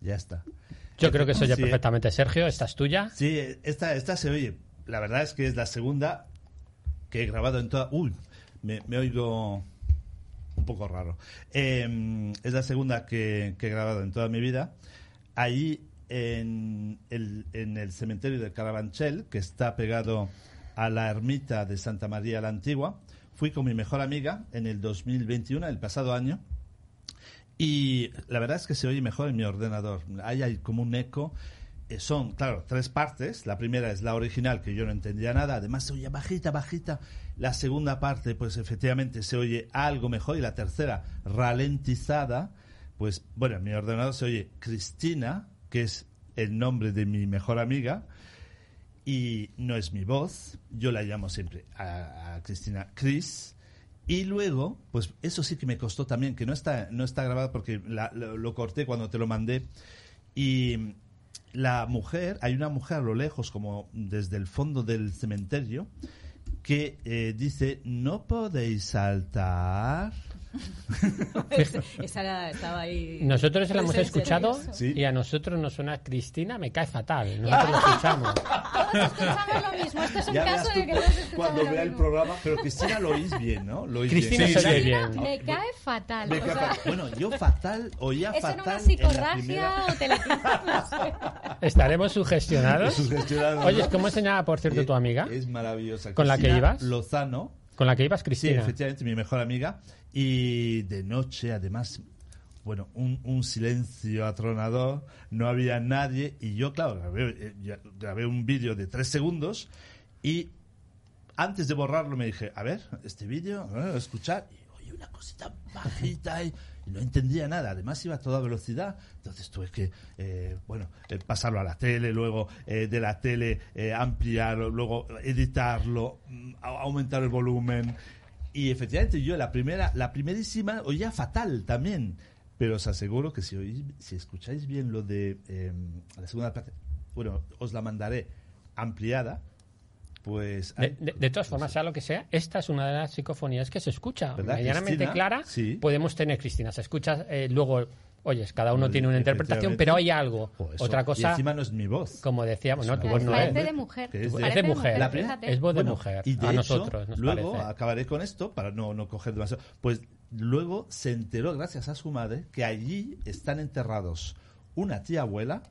Ya está. Yo creo que se oye Sí, perfectamente. Sergio, ¿esta es tuya? Sí, esta, esta se oye. La verdad es que es la segunda que he grabado en toda. Uy, me, me oigo un poco raro. Eh, es la segunda que, que he grabado en toda mi vida. Ahí en el, en el cementerio de Carabanchel, que está pegado a la ermita de Santa María la Antigua, fui con mi mejor amiga en el 2021, el pasado año. Y la verdad es que se oye mejor en mi ordenador. Ahí hay como un eco. Eh, son, claro, tres partes. La primera es la original, que yo no entendía nada. Además se oye bajita, bajita. La segunda parte, pues efectivamente se oye algo mejor. Y la tercera, ralentizada. Pues bueno, en mi ordenador se oye Cristina, que es el nombre de mi mejor amiga. Y no es mi voz. Yo la llamo siempre a, a Cristina Chris. Y luego, pues eso sí que me costó también, que no está, no está grabado porque la- lo, corté cuando te lo mandé. Y la mujer, hay una mujer a lo lejos, como desde el fondo del cementerio, que eh, dice, no podéis saltar. Esa era- estaba ahí. Nosotros la hemos escuchado Sí. y a nosotros nos suena Cristina, me cae fatal. Nosotros lo escuchamos. Todos escuchamos lo mismo. Esto es un Ya caso de tú que todos escuchamos cuando lo vea el programa, pero Cristina lo oís bien, ¿no? Lo oís Cristina bien. se oye Cristina, bien. Me cae fatal. Me o cae sea. Bueno, yo fatal, oía ¿Es en fatal. una en la psicorragia primera- o telepizza? No sé. ¿Estaremos sugestionados? Sugestionado, Oye, ¿no? ¿cómo se llama, por cierto, tu amiga? Es maravillosa. ¿Con la que Cristina ibas? Lozano. Con la que ibas, Sí, Cristina. efectivamente, mi mejor amiga. Y de noche, además, bueno, un, un silencio atronador, no había nadie. Y yo, claro, grabé, eh, grabé un vídeo de tres segundos y antes de borrarlo me dije, a ver, este vídeo, escuchar. Y oye, una cosita bajita y, no entendía nada. Además iba a toda velocidad. Entonces tuve que, eh, bueno, eh, pasarlo a la tele, luego eh, de la tele eh, ampliarlo, luego editarlo, mm, aumentar el volumen. Y efectivamente yo la primera, la primerísima oía fatal también. Pero os aseguro que si oís, si escucháis bien lo de eh, la segunda parte, bueno, os la mandaré ampliada, pues... De, hay- de- de todas formas, sea lo que sea, esta es una de las psicofonías que se escucha ¿Verdad, medianamente clara. Sí. Podemos tener, Cristina, se escucha eh, luego, oyes, cada uno Pues, tiene una interpretación, pero hay algo. Eso. Otra Y cosa, encima no es mi voz. como decíamos, no, tu Es voz no es. Parece de mujer. Es de- mujer. La. Es voz de Bueno, mujer. Y de a hecho, nosotros nos luego parece. acabaré con esto para no, no coger demasiado. Pues luego se enteró, gracias a su madre, que allí están enterrados una tía abuela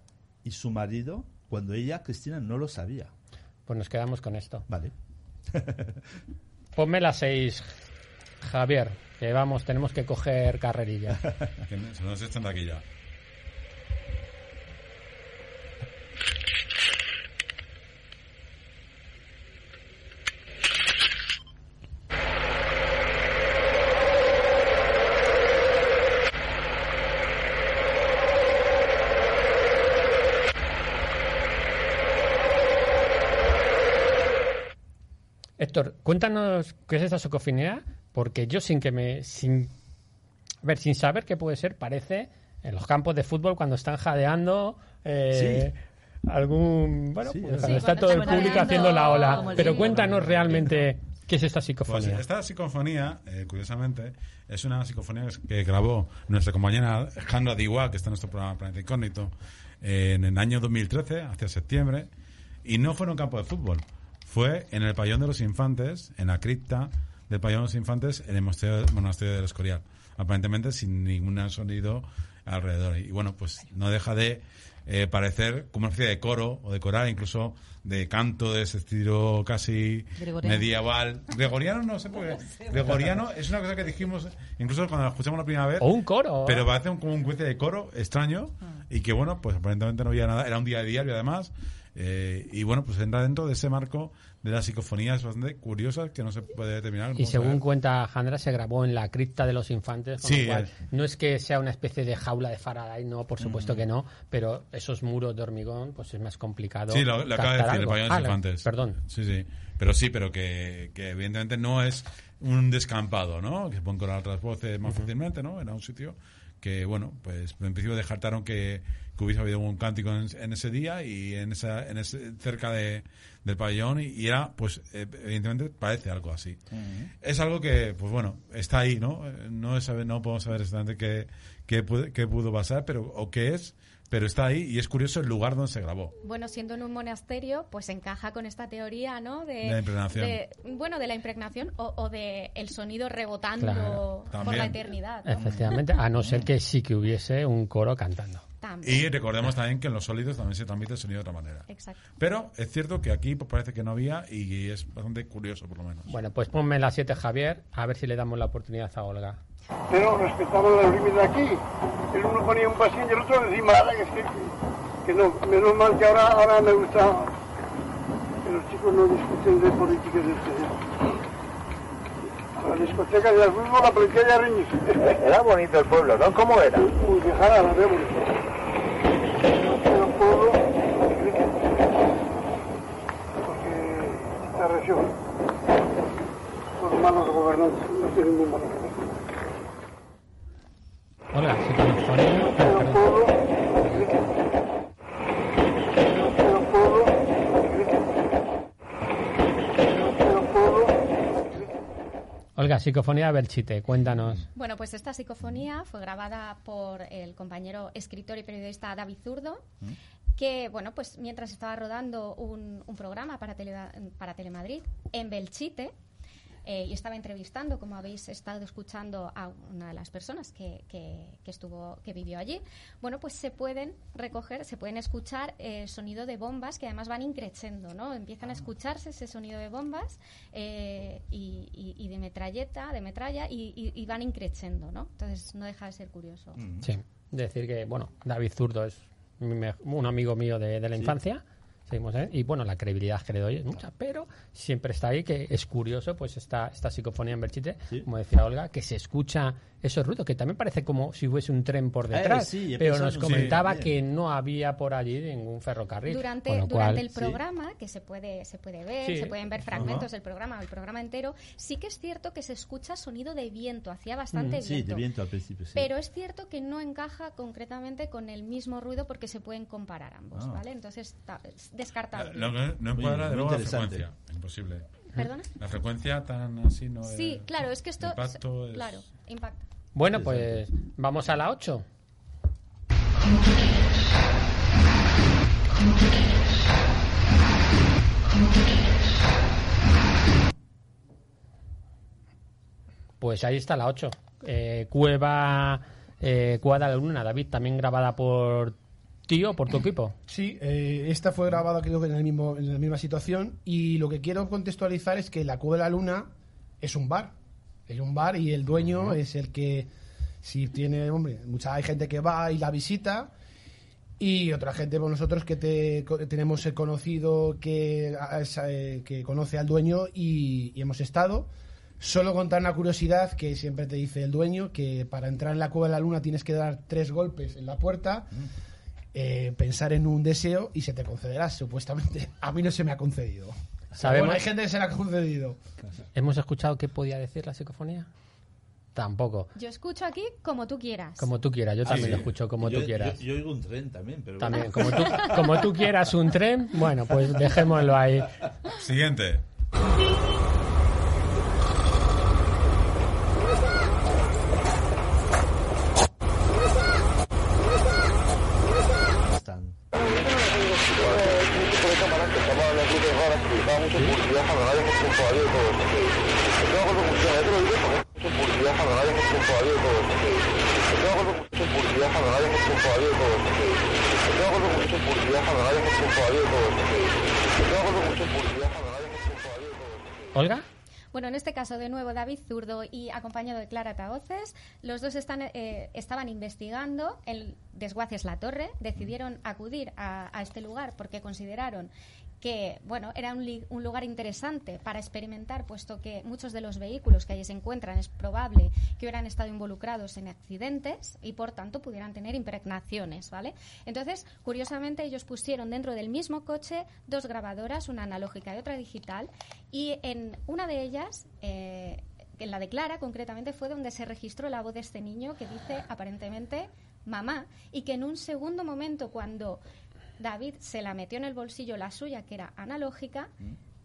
y su marido cuando ella, Cristina, no lo sabía. Pues nos quedamos con esto. Vale. Ponme las seis, Javier, que vamos, tenemos que coger carrerilla. Que Se nos echan de aquí ya. Héctor, cuéntanos qué es esta psicofonía Porque yo sin que me... Sin, a ver, sin saber qué puede ser, parece en los campos de fútbol cuando están jadeando... Eh, Algún. Bueno, Sí, pues es cuando está todo el público haciendo la ola. Pero cuéntanos realmente qué es esta Pues psicofonía. esta psicofonía, eh, curiosamente, es una psicofonía que, que grabó nuestra compañera Alejandra Diwa, que está en nuestro programa Planeta Incógnito, eh, en el año 2013, hacia septiembre, y no fue en un campo de fútbol, fue en el pabellón de los infantes, en la cripta del pabellón de los infantes, en el monasterio, monasterio del Escorial, aparentemente sin ningún sonido alrededor. Y bueno, pues no deja de eh, parecer como una especie de coro o de coral, incluso de canto de ese estilo casi Gregoriano. medieval. Gregoriano no sé por qué. Gregoriano es una cosa que dijimos incluso cuando lo escuchamos la primera vez. O un coro. Pero parece un- como un especie de coro extraño y que bueno, pues aparentemente no había nada. Era un día de diario además. Eh, y bueno, pues entra dentro de ese marco de las psicofonías bastante curiosas que no se puede determinar. Y según cuenta Jandra, se grabó en la cripta de los infantes. Con Sí, lo cual, eh. no es que sea una especie de jaula de Faraday, no, por supuesto Mm. que no. Pero esos muros de hormigón, pues es más complicado. Sí, lo, lo acaba de decir el pabellón de los infantes. Perdón. Sí, sí. Pero sí, pero que, que evidentemente no es un descampado, ¿no? Que se pueden colar otras voces más fácilmente, ¿no? Era un sitio que, bueno, pues en principio descartaron que, que hubiese habido un cántico en, en ese día y en esa, en ese, cerca de, del pabellón y, y era, pues, eh, evidentemente parece algo así. Es algo que, pues bueno, está ahí, ¿no? Eh, No, es saber- no podemos saber exactamente qué, qué, puede- qué pudo pasar, pero, o qué es, pero está ahí y es curioso el lugar donde se grabó. Bueno, siendo en un monasterio, pues encaja con esta teoría, ¿no? De, la impregnación. de- bueno, de la impregnación o, o de el sonido rebotando Claro, por la eternidad. ¿no? Efectivamente, a no ser que sí que hubiese un coro cantando. También. Y recordemos también que en los sólidos también se transmite el sonido de otra manera. Exacto. Pero es cierto que aquí pues, parece que no había y es bastante curioso, por lo menos. Bueno, pues ponme la 7, Javier, a ver si le damos la oportunidad a Olga. pero respetamos los límites de aquí. El uno ponía un pasillo y el otro encima, que, es que, que no, menos mal que ahora, ahora me gusta que los chicos no discuten de políticas de este. La discoteca de fútbol, la policía ya riñe. Era bonito el pueblo, ¿no? ¿Cómo era? Muy dejada la vemos. Pero pueblo, porque esta región, los malos gobernantes no tienen ningún valor. Olga, psicofonía. ah, Pero perdón. pueblo, pero pueblo, pero pueblo, Olga, psicofonía Belchite, cuéntanos. Bueno, pues esta psicofonía fue grabada por el compañero escritor y periodista David Zurdo, que, bueno, pues mientras estaba rodando un, un programa para, Tele- para Telemadrid en Belchite, eh, y estaba entrevistando, como habéis estado escuchando, a una de las personas que, que- que estuvo, que vivió allí. Bueno, pues se pueden recoger, se pueden escuchar el sonido de bombas que además van increciendo, ¿no? Empiezan a escucharse ese sonido de bombas eh, y, y- y de metralleta, de metralla y, y- y van increciendo, ¿no? Entonces no deja de ser curioso. Sí, decir que, bueno, David Zurdo es mi un amigo mío de, de la infancia. Seguimos, ¿eh? Y bueno, la credibilidad que le doy es mucha, pero siempre está ahí, que es curioso, pues esta, esta psicofonía en Belchite, Sí. como decía Olga, que se escucha esos ruidos, que también parece como si hubiese un tren por detrás, Eh, sí, he pero nos comentaba que no había por allí ningún ferrocarril. Durante, durante cual- el programa, que se puede, se puede ver, Sí. se pueden ver fragmentos del programa, el programa entero, sí que es cierto que se escucha sonido de viento, hacía bastante Mm, Sí, viento. de viento al principio, sí. Pero es cierto que no encaja concretamente con el mismo ruido porque se pueden comparar ambos, Ah. ¿vale? Entonces ta- es descartable. Lo que no Muy- encuadra de nuevo la frecuencia. Imposible. ¿Perdona? La frecuencia tan así no de- Sí, claro, es que esto... impacto es- Claro, impacta. Bueno, pues vamos a la 8. Pues ahí está la 8. Eh, Cueva, eh, Cueva de la Luna, David, también grabada por tío, por tu equipo. Sí, eh, esta fue grabada creo que en, el mismo, en la misma situación y lo que quiero contextualizar es que la Cueva de la Luna es un bar. Es un bar y el dueño es el que, si tiene, hombre, mucha hay gente que va y la visita y otra gente, por nosotros que te, tenemos el conocido que, eh, que conoce al dueño y, y hemos estado. Solo contar una curiosidad que siempre te dice el dueño, que para entrar en la Cueva de la Luna tienes que dar tres golpes en la puerta eh, pensar en un deseo y se te concederá, supuestamente. A mí no se me ha concedido. Sabemos, Bueno, hay gente que se la ha concedido. ¿Hemos escuchado qué podía decir la psicofonía? Tampoco. Yo escucho aquí como tú quieras. Como tú quieras, yo también Sí. lo escucho como Yo- tú quieras. Yo, yo oigo un tren también, pero También, bueno. como tú, como tú quieras un tren, bueno, pues dejémoslo ahí. Siguiente. En este caso, de nuevo, David Zurdo y acompañado de Clara Taoces, los dos están, eh, estaban investigando el desguaces La Torre, decidieron acudir a este lugar porque consideraron que bueno era un, lugar interesante para experimentar, puesto que muchos de los vehículos que allí se encuentran es probable que hubieran estado involucrados en accidentes y por tanto pudieran tener impregnaciones, ¿vale? Entonces, curiosamente, ellos pusieron dentro del mismo coche dos grabadoras, una analógica y otra digital, y en una de ellas eh, la de Clara, concretamente, fue donde se registró la voz de este niño que dice aparentemente mamá y que en un segundo momento, cuando David se la metió en el bolsillo la suya, que era analógica,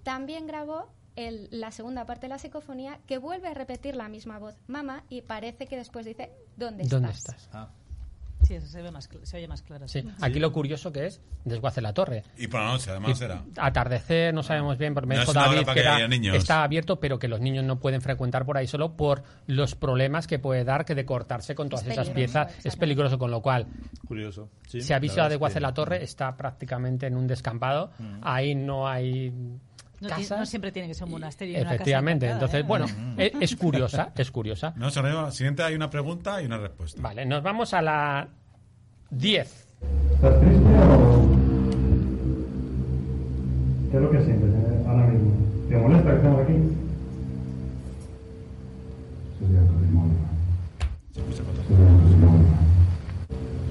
también grabó el- la segunda parte de la psicofonía que vuelve a repetir la misma voz mamá y parece que después dice ¿dónde, ¿Dónde estás? estás? Ah, Sí, eso se, ve más, cl- se oye más claro. Sí. Aquí lo curioso que es desguace la torre. Y por la noche, además Y era. Atardecer, no sabemos bien, porque me No dijo David para que era- está abierto, pero que los niños no pueden frecuentar por ahí solo por los problemas que puede dar que de cortarse con todas Es esas piezas. Es peligroso, con lo cual curioso. Sí, se avisa de verdad es Guace que- la Torre, está prácticamente en un descampado. Ahí no hay No, ti- casas. no siempre tiene que ser un monasterio. y una casa Efectivamente, entonces, ¿eh? bueno, es, es curiosa, es curiosa. No, la siguiente hay una pregunta y una respuesta. Vale, nos vamos a la 10. ¿Estás triste o qué es lo que sientes eh, ahora mismo? ¿Te molesta que estemos aquí? Sería con Sería tu demonio.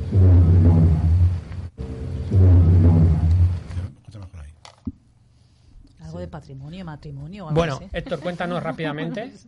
Sería tu demonio. Sería escucha mejor ahí. Algo de patrimonio, matrimonio. algo Bueno, así. Héctor, cuéntanos rápidamente.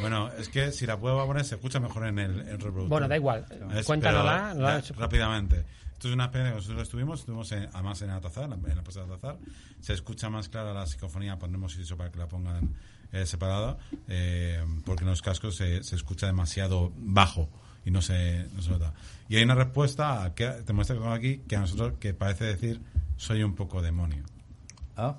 Bueno, es que si la puedo poner se escucha mejor en el, el reproductor. Bueno, da igual. Es- Cuéntanosla. pero, la- ya, rápidamente. Esto es una experiencia que nosotros estuvimos, estuvimos en- además en Atazar, en la puesta de Atazar. Se escucha más clara la psicofonía, pondremos eso para que la pongan eh, separada, eh, porque en los cascos se, se escucha demasiado bajo y no se, no se nota. Y hay una respuesta que te muestra aquí que a nosotros que parece decir soy un poco demonio. Ah,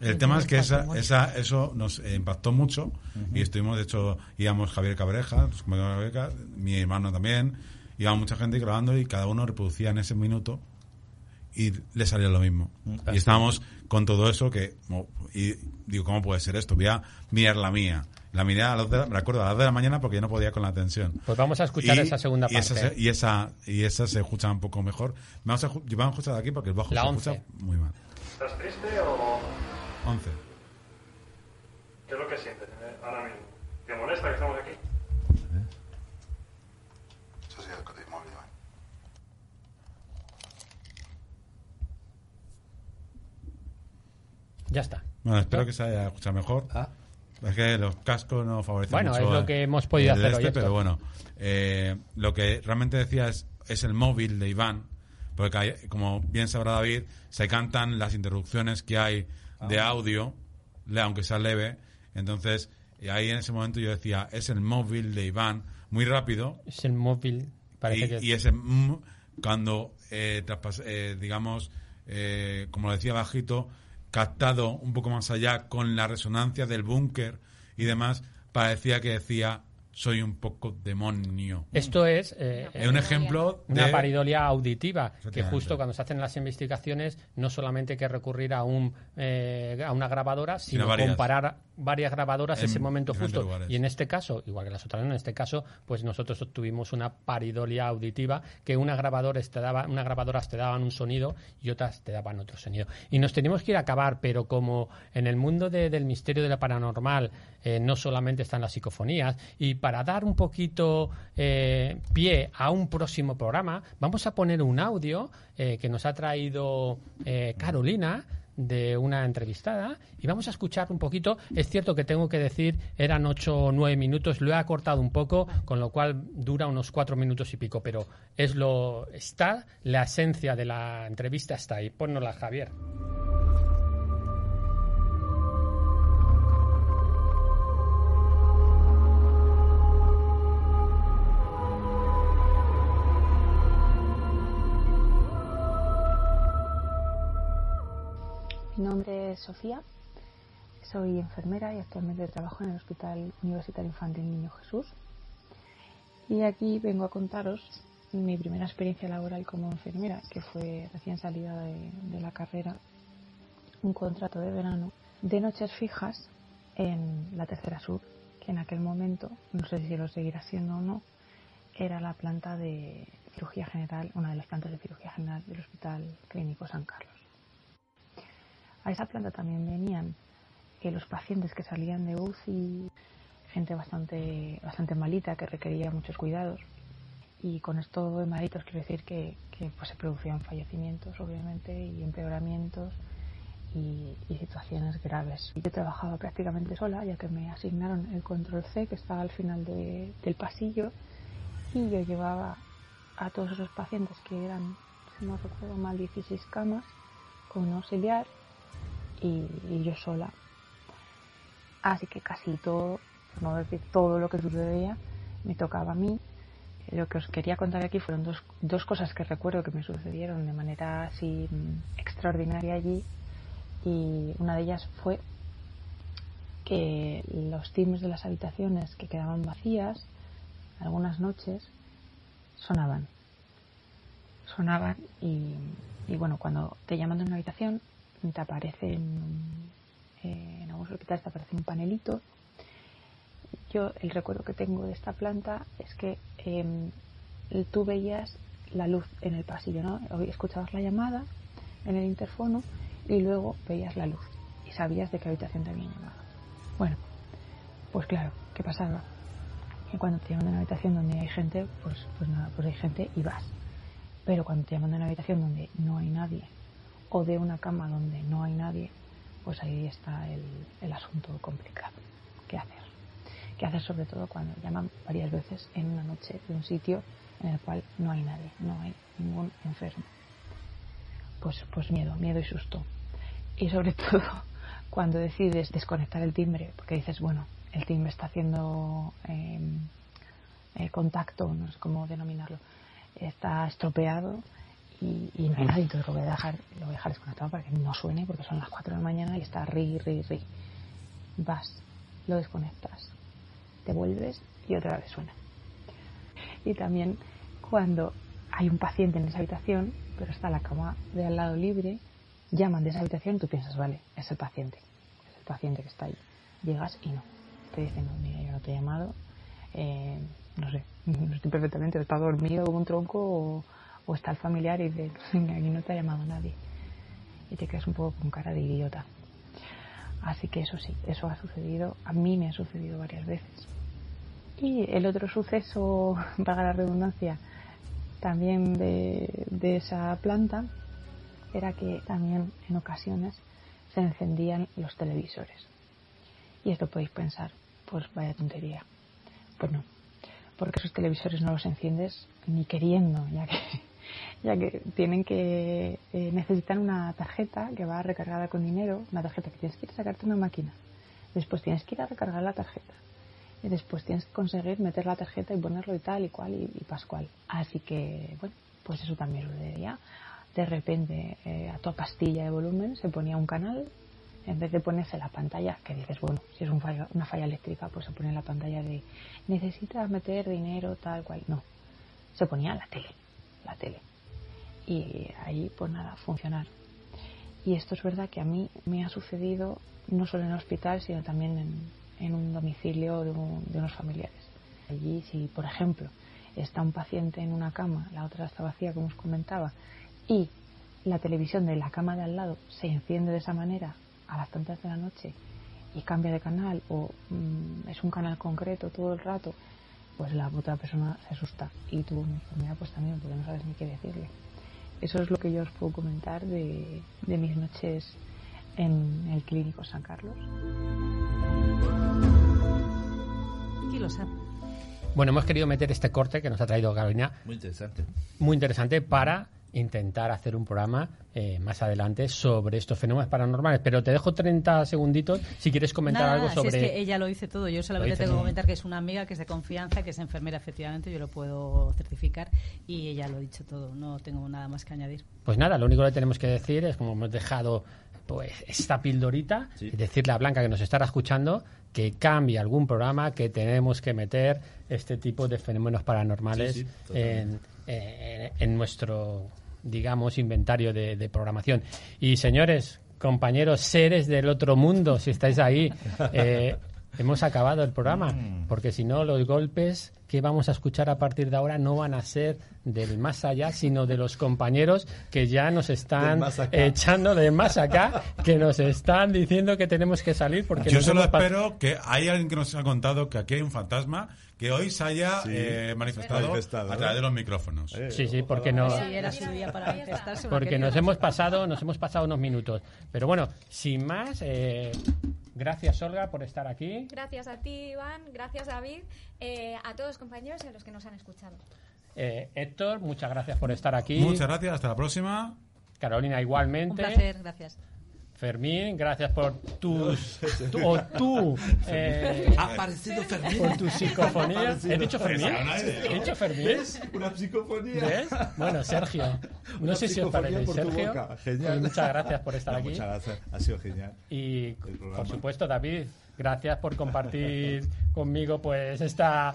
El tema es que esa, esa, eso nos impactó mucho y estuvimos, de hecho, íbamos Javier Cabreja, Cabreja, mi hermano también, iba mucha gente grabando y cada uno reproducía en ese minuto y le salía lo mismo. Y estábamos con todo eso que, y digo, ¿cómo puede ser esto? Voy a mirar la mía. La miré a las de, me acuerdo, a las de la mañana porque yo no podía con la tensión. Pues vamos a escuchar Y- esa segunda y esa parte. se- y esa, y esa se escucha un poco mejor. Vamos a, vamos a escuchar de aquí porque el bajo La se 11. escucha muy mal. ¿Estás triste o 11. qué es lo que sientes eh, ahora mismo? ¿Te molesta que estemos aquí? Eso sí, el demonio. Ya está. Bueno, espero que se haya escuchado mejor. Ah. Es que los cascos no favorecen Bueno, mucho es lo que hemos podido hacer este, hoy. Pero bueno, eh, lo que realmente decía es, es el móvil de Iván, porque hay- como bien sabrá David, se cantan las interrupciones que hay de Ah. audio, aunque sea leve. Entonces, ahí en ese momento yo decía, es el móvil de Iván, muy rápido, Es el móvil. Parece y, que y ese mm, cuando eh, traspas- eh, digamos eh, como lo decía bajito captado un poco más allá con la resonancia del búnker y demás parecía que decía soy un poco demonio Esto es eh, es un ejemplo una paridolia auditiva que justo cuando se hacen las investigaciones no solamente hay que recurrir a un eh, a una grabadora sino, Sino varias. comparar varias grabadoras en ese momento justo lugares. y en este caso igual que las otras en este caso pues nosotros obtuvimos una paridolia auditiva que una grabadora te daba una grabadoras te daban un sonido y otras te daban otro sonido y nos tenemos que ir a acabar pero como en el mundo de- del misterio de la paranormal eh, no solamente están las psicofonías y para dar un poquito eh, pie a un próximo programa vamos a poner un audio eh, que nos ha traído eh, Carolina de una entrevistada y vamos a escuchar un poquito. Es cierto que tengo que decir, eran ocho o nueve minutos, lo he acortado un poco, con lo cual dura unos cuatro minutos y pico, pero es lo está, la esencia de la entrevista está ahí. Pónnosla, Javier. Sofía, soy enfermera y actualmente trabajo en el Hospital Universitario Infantil Niño Jesús. Y aquí vengo a contaros mi primera experiencia laboral como enfermera, que fue recién salida de, de la carrera, un contrato de verano de noches fijas en la Tercera Sur, que en aquel momento, no sé si lo seguirá siendo o no, era la planta de cirugía general, una de las plantas de cirugía general del Hospital Clínico San Carlos. A esa planta también venían eh, los pacientes que salían de UCI, gente bastante, bastante malita que requería muchos cuidados. Y con esto de malitos quiero decir que, que pues se producían fallecimientos, obviamente, y empeoramientos y, situaciones graves. Yo trabajaba prácticamente sola, ya que me asignaron el control C, que estaba al final de, del pasillo, y yo llevaba a todos esos pacientes que eran, si no recuerdo mal, 16 camas, con un auxiliar y, yo sola. Así que casi todo, por no decir todo lo que sucedía, me tocaba a mí. Lo que os quería contar aquí fueron dos, dos cosas que recuerdo que me sucedieron de manera así extraordinaria allí. Y una de ellas fue que los timbres de las habitaciones que quedaban vacías, algunas noches, sonaban. Sonaban y, y bueno, cuando te llaman de una habitación, te aparece en, eh, en algunos hospitales te aparece un panelito. Yo el recuerdo que tengo de esta planta es que eh, tú veías la luz en el pasillo, ¿no? Escuchabas la llamada en el interfono y luego veías la luz y sabías de qué habitación te habían llamado. Bueno, pues claro, ¿qué pasaba? Que cuando te llaman de una habitación donde hay gente, pues, pues nada, pues hay gente y vas. Pero cuando te llaman de una habitación donde no hay nadie o de una cama donde no hay nadie, pues ahí está el, asunto complicado. ¿Qué hacer? ¿Qué hacer sobre todo cuando llaman varias veces en una noche de un sitio en el cual no hay nadie, no hay ningún enfermo? Pues, pues miedo, miedo y susto. Y sobre todo cuando decides desconectar el timbre, porque dices, bueno, el timbre está haciendo eh, eh, contacto, no sé cómo denominarlo, está estropeado y, no hay nadie, entonces lo voy a dejar, lo voy a dejar desconectado para que no suene porque son las 4 de la mañana y está ri, ri, ri. Vas, lo desconectas, te vuelves y otra vez suena. Y también cuando hay un paciente en esa habitación, pero está la cama de al lado libre, llaman de esa habitación y tú piensas, vale, es el paciente, es el paciente que está ahí. Llegas y no, te dicen, no, mira, yo no te he llamado, eh, no sé, no estoy perfectamente, está dormido como un tronco o o está el familiar y dice, aquí no te ha llamado nadie. Y te quedas un poco con cara de idiota. Así que eso sí, eso ha sucedido, a mí me ha sucedido varias veces. Y el otro suceso, para la redundancia, también de, de esa planta, era que también en ocasiones se encendían los televisores. Y esto podéis pensar, pues vaya tontería. Pues no, porque esos televisores no los enciendes ni queriendo, ya que ya que tienen que eh, necesitan una tarjeta que va recargada con dinero, una tarjeta que tienes que ir a sacarte una máquina, después tienes que ir a recargar la tarjeta y después tienes que conseguir meter la tarjeta y ponerlo y tal y cual y, y pascual. Así que bueno, pues eso también lo sucedía. De repente eh, a toda pastilla de volumen se ponía un canal en vez de ponerse la pantalla, que dices, bueno, si es un una falla eléctrica, pues se pone la pantalla de necesitas meter dinero, tal cual. No, se ponía la tele, la tele y ahí pues nada, funcionar. Y esto es verdad que a mí me ha sucedido no solo en el hospital, sino también en, un domicilio de, un, de, unos familiares. Allí, si por ejemplo está un paciente en una cama, la otra está vacía, como os comentaba, y la televisión de la cama de al lado se enciende de esa manera a las tantas de la noche y cambia de canal o mmm, es un canal concreto todo el rato, pues la otra persona se asusta y tú, mira, pues también, porque no sabes ni qué decirle. Eso es lo que yo os puedo comentar de, de mis noches en el Clínico San Carlos. ¿Quién lo sabe? Bueno, hemos querido meter este corte que nos ha traído Carolina, Muy interesante. muy interesante para intentar hacer un programa eh, más adelante sobre estos fenómenos paranormales. Pero te dejo 30 segunditos si quieres comentar Nada, algo si sobre... es que ella lo dice todo. Yo solamente tengo que comentar que es una amiga que es de confianza, que es enfermera, efectivamente, yo lo puedo certificar. Y ella lo ha dicho todo. No tengo nada más que añadir. Pues nada, lo único que tenemos que decir es, como hemos dejado pues esta pildorita, y decirle a Blanca que nos estará escuchando que cambie algún programa, que tenemos que meter este tipo de fenómenos paranormales Sí, sí, totalmente. En, en- en nuestro, digamos, inventario de, de programación. Y señores, compañeros, seres del otro mundo, si estáis ahí, eh, hemos acabado el programa, Mm. porque si no, los golpes que vamos a escuchar a partir de ahora no van a ser del más allá, sino de los compañeros que ya nos están echando de más acá, que nos están diciendo que tenemos que salir porque Yo solo espero que hay alguien que nos ha contado que aquí hay un fantasma que hoy se haya Sí. eh, manifestado, Manifestado, a través de los micrófonos. Eh, Sí, sí, porque no, Si era su día para manifestarse. porque nos hemos pasado, nos hemos pasado unos minutos. Pero bueno, sin más, eh, gracias Olga por estar aquí. Gracias a ti, Iván. Gracias, David. eh, a todos los compañeros y a los que nos han escuchado. Eh, Héctor, muchas gracias por estar aquí. Muchas gracias, hasta la próxima. Carolina, igualmente. Un placer, gracias. Fermín, gracias por tus tu- o tú eh, Ha aparecido Fermín. por psicofonías. aparecido. ¿He dicho Fermín? ¿He dicho Fermín? ¿Ves? Una psicofonía. ¿Ves? Bueno, Sergio. No Una sé si os psicofonía parece, tu Sergio. boca. Genial. pues muchas gracias por estar No, aquí. Muchas gracias. Ha sido genial. Y por supuesto, David, gracias por compartir conmigo pues esta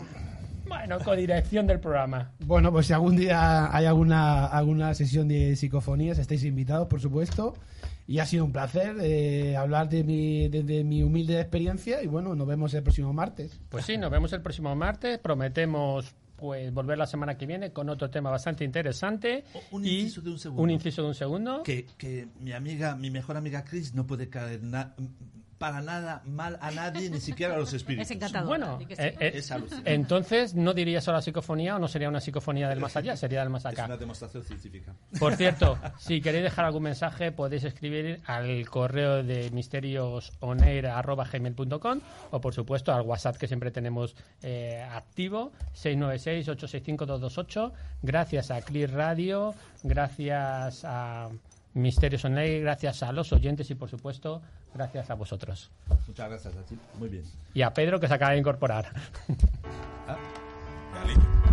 bueno, codirección del programa. Bueno, pues si algún día hay alguna, alguna sesión de psicofonías, estáis invitados, por supuesto. Y ha sido un placer eh, hablar de mi, de, de mi humilde experiencia. Y bueno, nos vemos el próximo martes. Pues sí, nos vemos el próximo martes. Prometemos pues volver la semana que viene con otro tema bastante interesante. Un y inciso de un segundo. Un inciso de un segundo. Que, que mi amiga, mi mejor amiga Chris no puede caer na- para nada mal a nadie, ni siquiera a los espíritus. Es encantador. Bueno, sí. eh, eh, Es entonces no diría solo la psicofonía o no sería una psicofonía del más allá, sería del más Es acá. una demostración científica. Por cierto, si queréis dejar algún mensaje, podéis escribir al correo de misteriosoneir.gmail.com o, por supuesto, al WhatsApp que siempre tenemos eh, activo, 696-865-228. Gracias a Clear Radio, gracias a Misterios Online, gracias a los oyentes y, por supuesto, gracias a vosotros. Muchas gracias a ti. Muy bien. Y a Pedro, que se acaba de incorporar. Dale.